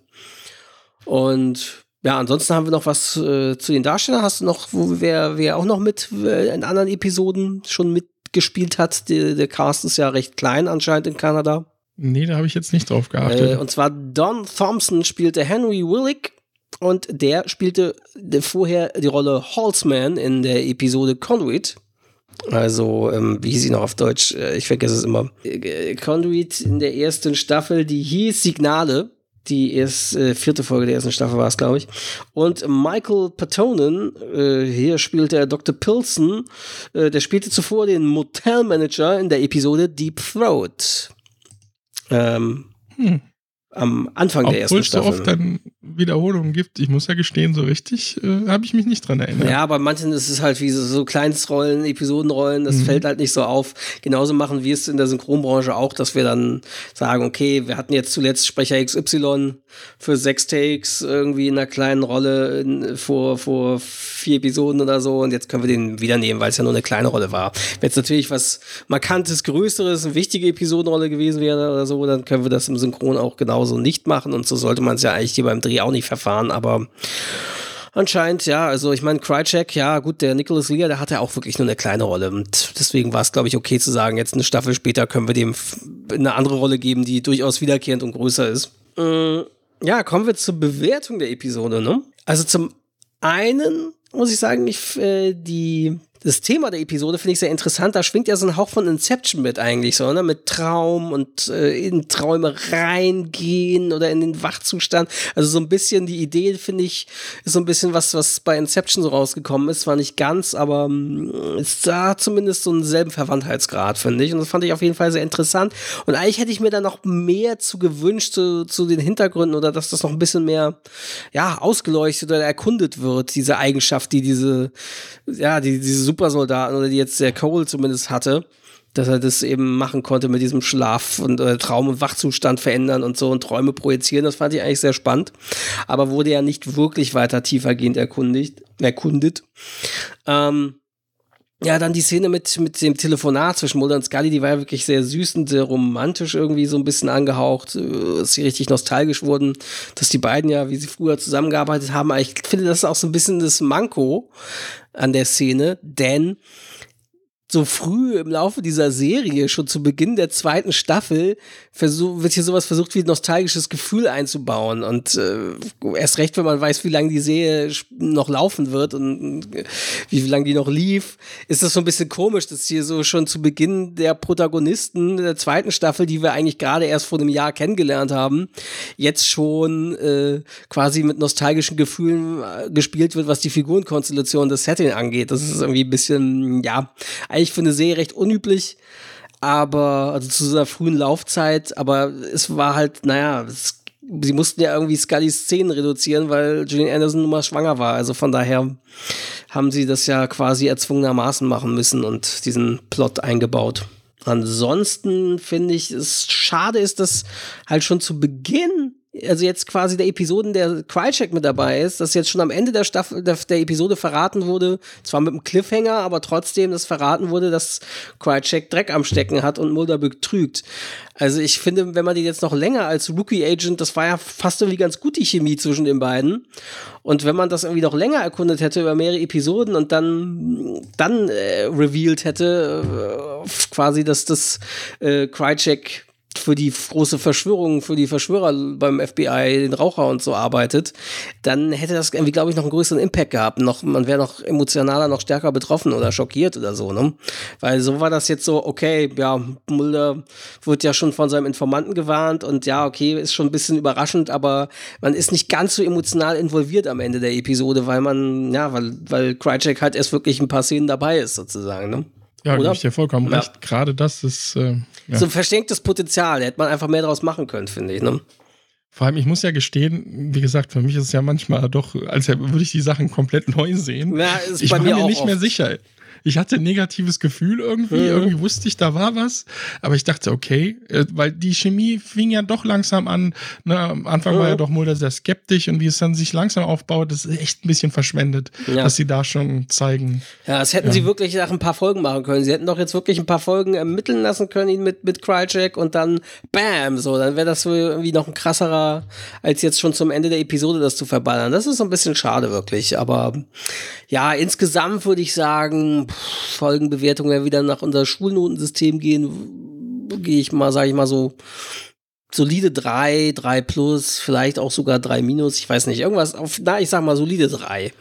Und ja, ansonsten haben wir noch was äh, zu den Darstellern. Hast du noch, wo wer, wer auch noch mit äh, in anderen Episoden schon mitgespielt hat? Die, der Cast ist ja recht klein anscheinend in Kanada. Nee, da habe ich jetzt nicht drauf geachtet. Äh, und zwar Don Thompson spielte Henry Willick und der spielte vorher die Rolle Halsman in der Episode Conduit. Also, ähm, wie hieß sie noch auf Deutsch? Äh, ich vergesse es immer. Äh, Conduit in der ersten Staffel, die hieß Signale die erst, äh, vierte Folge der ersten Staffel war es, glaube ich. Und Michael Patonen, äh, hier spielt er Dr. Pilson, äh, der spielte zuvor den Motelmanager in der Episode Deep Throat. Ähm, hm am Anfang Obwohl der ersten Staffel. Obwohl es so oft dann Wiederholungen gibt. Ich muss ja gestehen, so richtig äh, habe ich mich nicht dran erinnert. Ja, bei manchen ist es halt wie so, so Kleinstrollen, Episodenrollen, das mhm. fällt halt nicht so auf. Genauso machen wir es in der Synchronbranche auch, dass wir dann sagen, okay, wir hatten jetzt zuletzt Sprecher XY für sechs Takes irgendwie in einer kleinen Rolle in, vor, vor vier Episoden oder so und jetzt können wir den wieder nehmen, weil es ja nur eine kleine Rolle war. Wenn es natürlich was Markantes, Größeres, eine wichtige Episodenrolle gewesen wäre oder so, dann können wir das im Synchron auch genauso nicht machen und so sollte man es ja eigentlich hier beim Dreh auch nicht verfahren, aber Anscheinend, ja, also ich meine, Crycheck, ja, gut, der Nicholas Lear, der hatte auch wirklich nur eine kleine Rolle. Und deswegen war es, glaube ich, okay zu sagen, jetzt eine Staffel später können wir dem eine andere Rolle geben, die durchaus wiederkehrend und größer ist. Äh, ja, kommen wir zur Bewertung der Episode, ne? Also zum einen muss ich sagen, ich, äh, die das Thema der Episode finde ich sehr interessant. Da schwingt ja so ein Hauch von Inception mit eigentlich so, ne? Mit Traum und äh, in Träume reingehen oder in den Wachzustand. Also so ein bisschen die Idee, finde ich, ist so ein bisschen was, was bei Inception so rausgekommen ist. Zwar nicht ganz, aber ähm, es da zumindest so einen selben Verwandtheitsgrad, finde ich. Und das fand ich auf jeden Fall sehr interessant. Und eigentlich hätte ich mir da noch mehr zu gewünscht, zu, zu den Hintergründen oder dass das noch ein bisschen mehr, ja, ausgeleuchtet oder erkundet wird, diese Eigenschaft, die diese, ja, die, diese Supersoldaten oder die jetzt der Cole zumindest hatte, dass er das eben machen konnte mit diesem Schlaf und äh, Traum- und Wachzustand verändern und so und Träume projizieren. Das fand ich eigentlich sehr spannend, aber wurde ja nicht wirklich weiter tiefergehend erkundigt, erkundet. Ähm, ja, dann die Szene mit, mit dem Telefonat zwischen Mulder und Scully, die war ja wirklich sehr süß und sehr romantisch irgendwie so ein bisschen angehaucht. Äh, ist sie richtig nostalgisch wurden, dass die beiden ja, wie sie früher zusammengearbeitet haben. Aber ich finde, das ist auch so ein bisschen das Manko an der Szene, denn so früh im Laufe dieser Serie, schon zu Beginn der zweiten Staffel, wird hier sowas versucht, wie ein nostalgisches Gefühl einzubauen. Und äh, erst recht, wenn man weiß, wie lange die Serie noch laufen wird und äh, wie lange die noch lief, ist das so ein bisschen komisch, dass hier so schon zu Beginn der Protagonisten der zweiten Staffel, die wir eigentlich gerade erst vor einem Jahr kennengelernt haben, jetzt schon äh, quasi mit nostalgischen Gefühlen äh, gespielt wird, was die Figurenkonstellation des Setting angeht. Das ist irgendwie ein bisschen, ja, eigentlich für eine Serie recht unüblich, aber, also zu dieser frühen Laufzeit, aber es war halt, naja, es, sie mussten ja irgendwie Scullys Szenen reduzieren, weil Gillian Anderson nun mal schwanger war. Also von daher haben sie das ja quasi erzwungenermaßen machen müssen und diesen Plot eingebaut. Ansonsten finde ich es schade ist, dass halt schon zu Beginn also jetzt quasi der Episoden der Crycheck mit dabei ist, dass jetzt schon am Ende der Staffel der, der, Episode verraten wurde, zwar mit einem Cliffhanger, aber trotzdem, dass verraten wurde, dass Crycheck Dreck am Stecken hat und Mulder betrügt. Also ich finde, wenn man die jetzt noch länger als Rookie Agent, das war ja fast irgendwie ganz gut die Chemie zwischen den beiden. Und wenn man das irgendwie noch länger erkundet hätte über mehrere Episoden und dann dann äh, revealed hätte, äh, quasi, dass das äh, Crycheck für die große Verschwörung, für die Verschwörer beim FBI, den Raucher und so arbeitet, dann hätte das irgendwie, glaube ich, noch einen größeren Impact gehabt. Noch, man wäre noch emotionaler, noch stärker betroffen oder schockiert oder so, ne? Weil so war das jetzt so, okay, ja, Mulder wird ja schon von seinem Informanten gewarnt und ja, okay, ist schon ein bisschen überraschend, aber man ist nicht ganz so emotional involviert am Ende der Episode, weil man, ja, weil, weil Krychek halt erst wirklich ein paar Szenen dabei ist, sozusagen, ne? Ja, gebe ich dir vollkommen ja. recht. Gerade das ist. Äh, ja. So ein verstecktes Potenzial. Da hätte man einfach mehr draus machen können, finde ich. Ne? Vor allem, ich muss ja gestehen, wie gesagt, für mich ist es ja manchmal doch, als würde ich die Sachen komplett neu sehen. Ja, ist ich war mir, mir nicht oft. mehr sicher ich hatte ein negatives Gefühl irgendwie. Mhm. Irgendwie wusste ich, da war was. Aber ich dachte, okay, äh, weil die Chemie fing ja doch langsam an. Ne? Am Anfang mhm. war ja doch Mulder sehr skeptisch und wie es dann sich langsam aufbaut, das ist echt ein bisschen verschwendet, ja. dass sie da schon zeigen. Ja, das hätten ja. sie wirklich nach ein paar Folgen machen können. Sie hätten doch jetzt wirklich ein paar Folgen ermitteln lassen können, ihn mit, mit Crycheck und dann Bam, so. Dann wäre das so irgendwie noch ein krasserer, als jetzt schon zum Ende der Episode das zu verballern. Das ist so ein bisschen schade, wirklich. Aber ja, insgesamt würde ich sagen, Folgenbewertung, wenn wir wieder nach unser Schulnotensystem gehen, gehe ich mal, sage ich mal so, solide 3, 3 plus, vielleicht auch sogar 3 minus, ich weiß nicht, irgendwas auf, na, ich sag mal solide 3.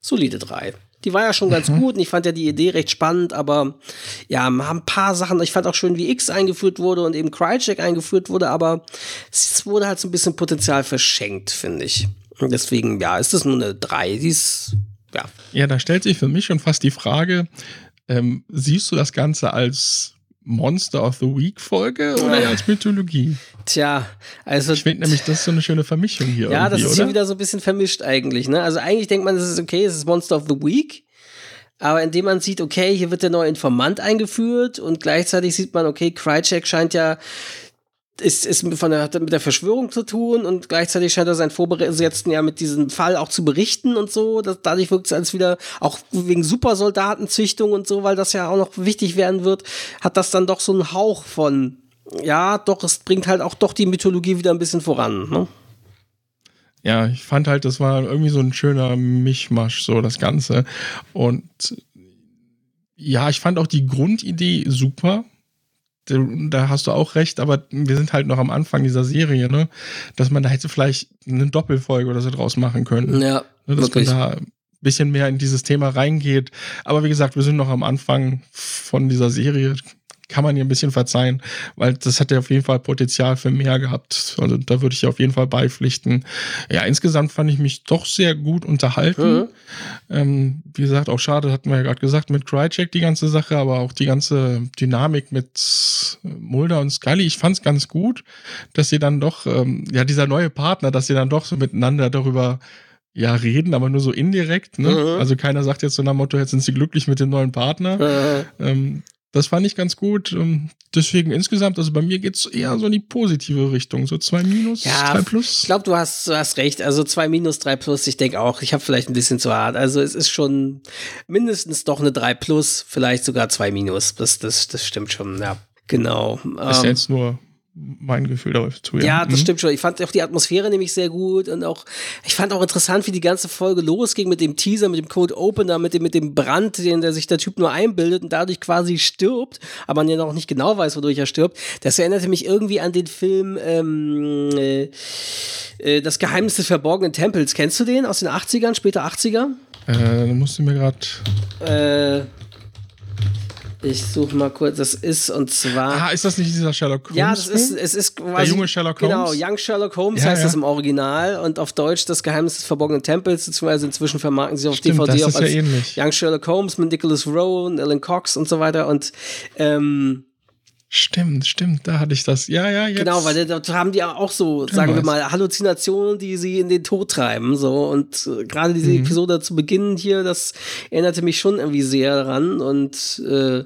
Solide 3. Die war ja schon ganz mhm. gut und ich fand ja die Idee recht spannend, aber ja, ein paar Sachen, ich fand auch schön, wie X eingeführt wurde und eben Crycheck eingeführt wurde, aber es wurde halt so ein bisschen Potenzial verschenkt, finde ich. Und deswegen, ja, ist das nur eine 3. Die ist ja. Ja, da stellt sich für mich schon fast die Frage, ähm, siehst du das Ganze als Monster of the Week Folge oder ja. als Mythologie? Tja, also. Ich finde nämlich, das ist so eine schöne Vermischung hier. Ja, das ist oder? hier wieder so ein bisschen vermischt eigentlich. Ne? Also eigentlich denkt man, es ist okay, es ist Monster of the Week. Aber indem man sieht, okay, hier wird der neue Informant eingeführt und gleichzeitig sieht man, okay, Krychek scheint ja ist, ist von der, hat mit der Verschwörung zu tun und gleichzeitig scheint er sein Vorgesetzten ja mit diesem Fall auch zu berichten und so. Das, dadurch wirkt es als wieder, auch wegen Supersoldatenzüchtung und so, weil das ja auch noch wichtig werden wird, hat das dann doch so einen Hauch von, ja, doch, es bringt halt auch doch die Mythologie wieder ein bisschen voran, ne? Ja, ich fand halt, das war irgendwie so ein schöner Mischmasch, so das Ganze. Und ja, ich fand auch die Grundidee super da hast du auch recht, aber wir sind halt noch am Anfang dieser Serie, ne? Dass man da hätte vielleicht eine Doppelfolge oder so draus machen können. Ja. Ne, dass wirklich. man da bisschen mehr in dieses Thema reingeht. Aber wie gesagt, wir sind noch am Anfang von dieser Serie kann man ihr ein bisschen verzeihen, weil das hat ja auf jeden Fall Potenzial für mehr gehabt. Also da würde ich auf jeden Fall beipflichten. Ja, insgesamt fand ich mich doch sehr gut unterhalten. Mhm. Ähm, wie gesagt, auch schade, hatten wir ja gerade gesagt, mit Crycheck die ganze Sache, aber auch die ganze Dynamik mit Mulder und Scully. Ich fand es ganz gut, dass sie dann doch, ähm, ja, dieser neue Partner, dass sie dann doch so miteinander darüber ja, reden, aber nur so indirekt. Ne? Mhm. Also keiner sagt jetzt so nach Motto, jetzt sind sie glücklich mit dem neuen Partner. Mhm. Ähm, das fand ich ganz gut. Ähm, deswegen insgesamt, also bei mir geht es eher so in die positive Richtung. So zwei Minus, ja, drei Plus. Ich glaube, du hast, du hast recht. Also zwei Minus, drei Plus. Ich denke auch, ich habe vielleicht ein bisschen zu hart. Also es ist schon mindestens doch eine drei Plus, vielleicht sogar zwei Minus. Das, das, das stimmt schon, ja. Genau. Ist ähm, jetzt nur mein Gefühl dazu. Ja, ja das mhm. stimmt schon. Ich fand auch die Atmosphäre nämlich sehr gut und auch, ich fand auch interessant, wie die ganze Folge losging mit dem Teaser, mit dem Code Opener, mit dem, mit dem Brand, den der sich der Typ nur einbildet und dadurch quasi stirbt, aber man ja noch nicht genau weiß, wodurch er stirbt. Das erinnerte mich irgendwie an den Film ähm, äh, äh, Das Geheimnis des verborgenen Tempels. Kennst du den aus den 80ern, später 80er? Äh, da musst du mir gerade. Äh, ich suche mal kurz, das ist und zwar. Ah, ist das nicht dieser Sherlock Holmes? Ja, das ist, es ist quasi. Der junge Sherlock genau, Holmes. Genau, Young Sherlock Holmes ja, heißt ja. das im Original und auf Deutsch das Geheimnis des verborgenen Tempels, beziehungsweise inzwischen vermarkten sie auf Stimmt, DVD auch als ja Young Sherlock Holmes mit Nicholas Rowe, Alan Cox und so weiter und ähm, Stimmt, stimmt, da hatte ich das. Ja, ja, jetzt. Genau, weil da haben die auch so, sagen wir mal, Halluzinationen, die sie in den Tod treiben. So. Und äh, gerade diese mhm. Episode zu Beginn hier, das erinnerte mich schon irgendwie sehr daran. Und äh,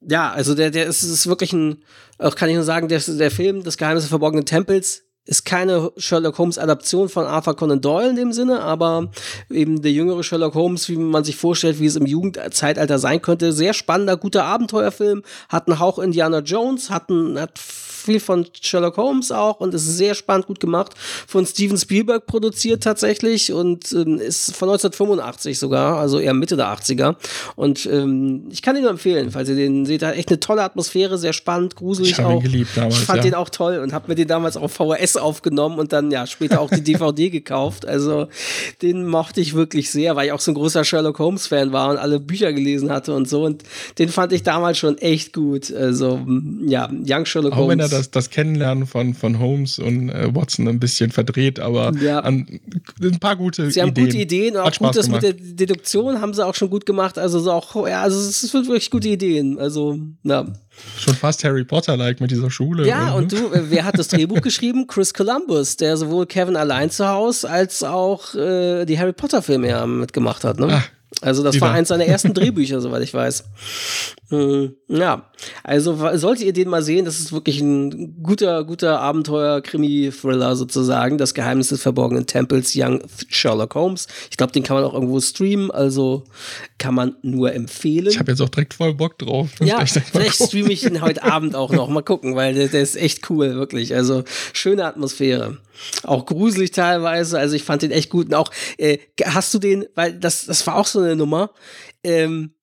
ja, also der, der ist, ist wirklich ein, auch kann ich nur sagen, der, der Film Das Geheimnis des verborgenen Tempels ist keine Sherlock Holmes Adaption von Arthur Conan Doyle in dem Sinne, aber eben der jüngere Sherlock Holmes, wie man sich vorstellt, wie es im Jugendzeitalter sein könnte. Sehr spannender, guter Abenteuerfilm, hat einen Hauch Indiana Jones, hat, einen, hat viel von Sherlock Holmes auch und ist sehr spannend gut gemacht. Von Steven Spielberg produziert tatsächlich und ähm, ist von 1985 sogar, also eher Mitte der 80er. Und ähm, ich kann ihn nur empfehlen, falls ihr den seht. Hat echt eine tolle Atmosphäre, sehr spannend, gruselig ich auch. Ihn geliebt damals, ich fand ja. den auch toll und habe mir den damals auf VHS aufgenommen und dann ja später auch die DVD gekauft. Also den mochte ich wirklich sehr, weil ich auch so ein großer Sherlock Holmes Fan war und alle Bücher gelesen hatte und so. Und den fand ich damals schon echt gut. Also ja, Young Sherlock auch Holmes. Das, das Kennenlernen von, von Holmes und äh, Watson ein bisschen verdreht, aber ja. an, ein paar gute sie Ideen. Sie haben gute Ideen und auch gut, das mit der Deduktion haben sie auch schon gut gemacht. Also so auch, ja, also es sind wirklich gute Ideen. Also, ja. Schon fast Harry Potter-like mit dieser Schule. Ja, und, ne? du, äh, wer hat das Drehbuch geschrieben? Chris Columbus, der sowohl Kevin allein zu Hause als auch äh, die Harry Potter-Filme ja mitgemacht hat. Ne? Ach, also das war eins seiner ersten Drehbücher, soweit ich weiß. Hm, ja, also solltet ihr den mal sehen, das ist wirklich ein guter, guter Abenteuer-Krimi-Thriller sozusagen. Das Geheimnis des verborgenen Tempels, Young Sherlock Holmes. Ich glaube, den kann man auch irgendwo streamen, also kann man nur empfehlen. Ich habe jetzt auch direkt voll Bock drauf. Ja, vielleicht streame ich ihn heute Abend auch noch. Mal gucken, weil der, der ist echt cool, wirklich. Also schöne Atmosphäre. Auch gruselig teilweise. Also ich fand den echt gut. Und auch, äh, hast du den, weil das, das war auch so eine Nummer. Ähm,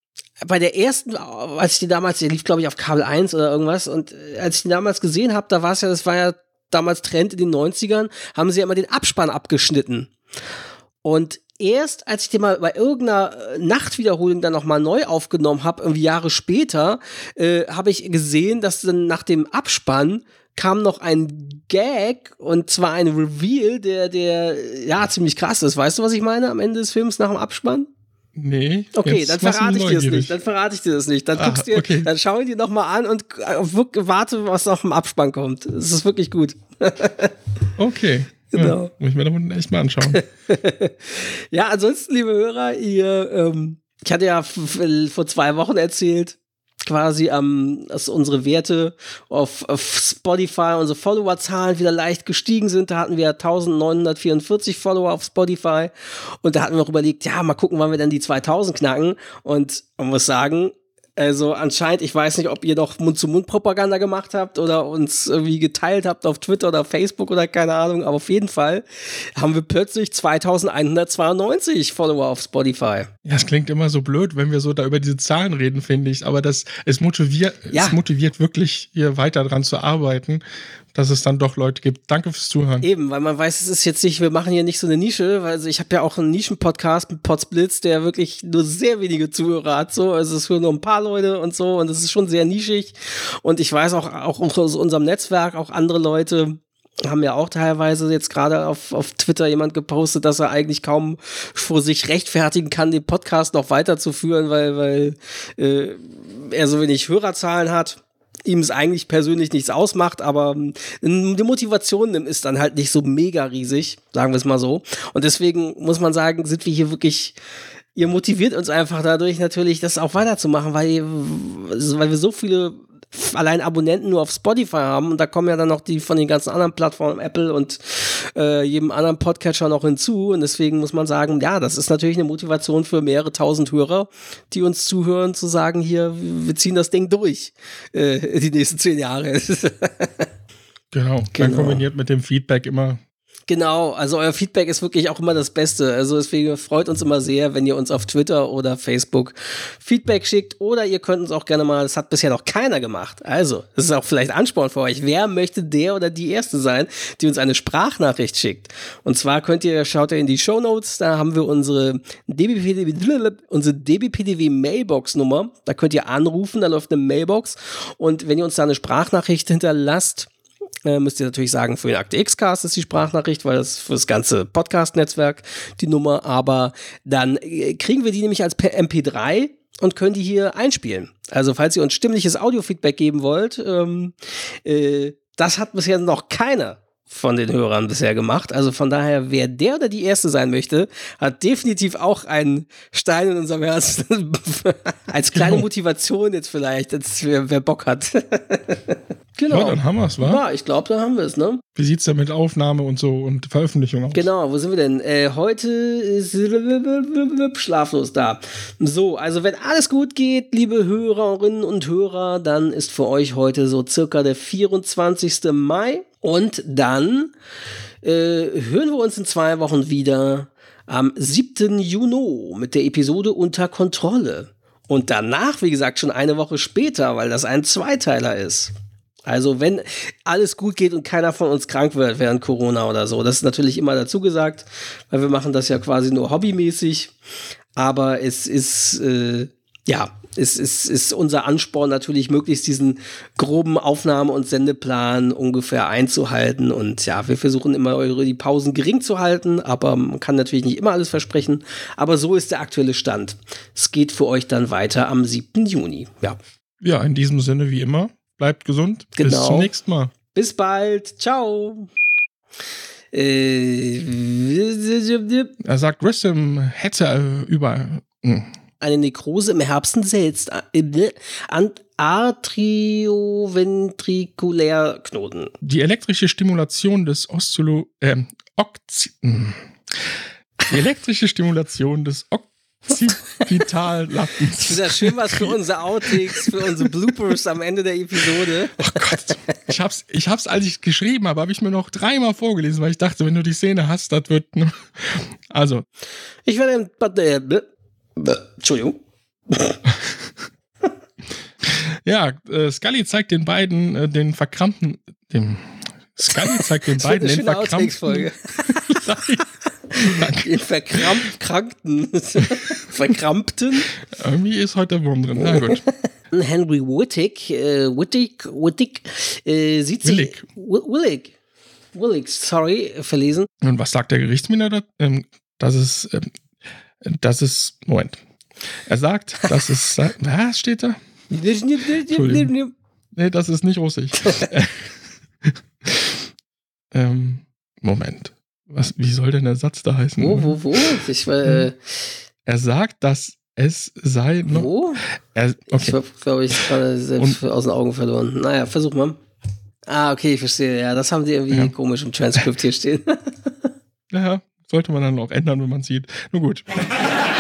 bei der ersten, als ich die damals, der lief glaube ich auf Kabel 1 oder irgendwas und äh, als ich die damals gesehen habe, da war es ja, das war ja damals Trend in den 90ern, haben sie ja immer den Abspann abgeschnitten. Und erst als ich den mal bei irgendeiner äh, Nachtwiederholung dann nochmal neu aufgenommen habe, irgendwie Jahre später, äh, habe ich gesehen, dass dann nach dem Abspann kam noch ein Gag und zwar ein Reveal, der, der, ja, ziemlich krass ist. Weißt du, was ich meine am Ende des Films nach dem Abspann? Nee. Okay, dann verrate ich dir das nicht. Dann verrate ich dir das nicht. Dann ah, guckst dir, okay. dann schau ich dir nochmal an und warte, was auf dem Abspann kommt. Das ist wirklich gut. okay. Genau. Ja, muss ich mir da echt mal anschauen. ja, ansonsten, liebe Hörer, ihr, ähm, ich hatte ja vor zwei Wochen erzählt, quasi ähm, dass unsere Werte auf, auf Spotify, unsere Followerzahlen wieder leicht gestiegen sind. Da hatten wir 1944 Follower auf Spotify und da hatten wir auch überlegt, ja, mal gucken, wann wir dann die 2000 knacken und man muss sagen, also anscheinend, ich weiß nicht, ob ihr doch Mund-zu-Mund-Propaganda gemacht habt oder uns irgendwie geteilt habt auf Twitter oder Facebook oder keine Ahnung, aber auf jeden Fall haben wir plötzlich 2192 Follower auf Spotify. Ja, es klingt immer so blöd, wenn wir so da über diese Zahlen reden, finde ich, aber das, es motiviert, ja. es motiviert wirklich, hier weiter dran zu arbeiten, dass es dann doch Leute gibt. Danke fürs Zuhören. Eben, weil man weiß, es ist jetzt nicht, wir machen hier nicht so eine Nische, weil also ich habe ja auch einen Nischen-Podcast mit Potsblitz, der wirklich nur sehr wenige Zuhörer hat, so, also es hören nur ein paar Leute und so und es ist schon sehr nischig und ich weiß auch, auch aus unserem Netzwerk, auch andere Leute, haben ja auch teilweise jetzt gerade auf, auf Twitter jemand gepostet, dass er eigentlich kaum vor sich rechtfertigen kann, den Podcast noch weiterzuführen, weil, weil äh, er so wenig Hörerzahlen hat ihm es eigentlich persönlich nichts ausmacht, aber ähm, die Motivation ist dann halt nicht so mega riesig, sagen wir es mal so. Und deswegen muss man sagen, sind wir hier wirklich ihr motiviert uns einfach dadurch natürlich, das auch weiterzumachen, weil, weil wir so viele allein Abonnenten nur auf Spotify haben. Und da kommen ja dann noch die von den ganzen anderen Plattformen, Apple und äh, jedem anderen Podcatcher noch hinzu. Und deswegen muss man sagen, ja, das ist natürlich eine Motivation für mehrere tausend Hörer, die uns zuhören, zu sagen, hier, wir ziehen das Ding durch äh, die nächsten zehn Jahre. genau, genau, dann kombiniert mit dem Feedback immer Genau, also euer Feedback ist wirklich auch immer das Beste. Also deswegen freut uns immer sehr, wenn ihr uns auf Twitter oder Facebook Feedback schickt oder ihr könnt uns auch gerne mal, das hat bisher noch keiner gemacht. Also, das ist auch vielleicht Ansporn für euch. Wer möchte der oder die Erste sein, die uns eine Sprachnachricht schickt? Und zwar könnt ihr, schaut ihr in die Show Notes, da haben wir unsere DBPDW, unsere DBPDW Mailbox Nummer. Da könnt ihr anrufen, da läuft eine Mailbox und wenn ihr uns da eine Sprachnachricht hinterlasst, äh, müsst ihr natürlich sagen, für den Akte X-Cast ist die Sprachnachricht, weil das für das ganze Podcast-Netzwerk die Nummer, aber dann äh, kriegen wir die nämlich als MP3 und können die hier einspielen. Also falls ihr uns stimmliches Audio-Feedback geben wollt, ähm, äh, das hat bisher noch keiner von den Hörern bisher gemacht. Also von daher, wer der oder die Erste sein möchte, hat definitiv auch einen Stein in unserem Herzen. Als kleine genau. Motivation jetzt vielleicht, als wer, wer Bock hat. genau. Ja, dann haben wir es, wa? Ja, ich glaube, dann haben wir es, ne? Wie sieht es denn mit Aufnahme und so und Veröffentlichung aus? Genau, wo sind wir denn? Äh, heute ist schlaflos da. So, also wenn alles gut geht, liebe Hörerinnen und Hörer, dann ist für euch heute so circa der 24. Mai. Und dann äh, hören wir uns in zwei Wochen wieder am 7. Juni mit der Episode Unter Kontrolle. Und danach, wie gesagt, schon eine Woche später, weil das ein Zweiteiler ist. Also wenn alles gut geht und keiner von uns krank wird während Corona oder so, das ist natürlich immer dazu gesagt, weil wir machen das ja quasi nur hobbymäßig. Aber es ist äh, ja ist, ist, ist unser Ansporn natürlich, möglichst diesen groben Aufnahme- und Sendeplan ungefähr einzuhalten. Und ja, wir versuchen immer eure die Pausen gering zu halten, aber man kann natürlich nicht immer alles versprechen. Aber so ist der aktuelle Stand. Es geht für euch dann weiter am 7. Juni. Ja. Ja, in diesem Sinne wie immer. Bleibt gesund. Genau. Bis zum nächsten Mal. Bis bald. Ciao. Äh, er sagt, Grissom hätte über. Hm eine Nekrose im Herzen selbst. Äh, Atrioventrikulärknoten. Die elektrische Stimulation des Oszillo, äh, die elektrische Stimulation des Occipitallappens. Das ist ja schön was für unsere Outtakes, für unsere Bloopers am Ende der Episode. Oh Gott. Ich hab's, ich hab's, als ich geschrieben habe, habe ich mir noch dreimal vorgelesen, weil ich dachte, wenn du die Szene hast, das wird. Also. Ich werde Entschuldigung. ja, äh, Scully zeigt den beiden äh, den verkrampten, dem Scully zeigt den beiden den verkrampten. den verkrampten. verkrampten. Irgendwie ist heute der Wurm drin. Na gut. Henry Wittig, äh, Wittig, Wittig, äh, sieht Willig. sich. Willig. Willig, sorry, verlesen. Und was sagt der Gerichtsmieter da? Ähm, das ist, ähm, das ist, Moment. Er sagt, das ist, was steht da? nee, das ist nicht russisch. ähm, Moment. Was, wie soll denn der Satz da heißen? Wo, wo, wo? Ich, äh, er sagt, dass es sei noch. Wo? Er, okay. Ich habe, glaube ich, gerade selbst Und, aus den Augen verloren. Naja, versuch mal. Ah, okay, ich verstehe. Ja, das haben die irgendwie ja. komisch im Transkript hier stehen. ja, sollte man dann auch ändern, wenn man sieht. Nur gut.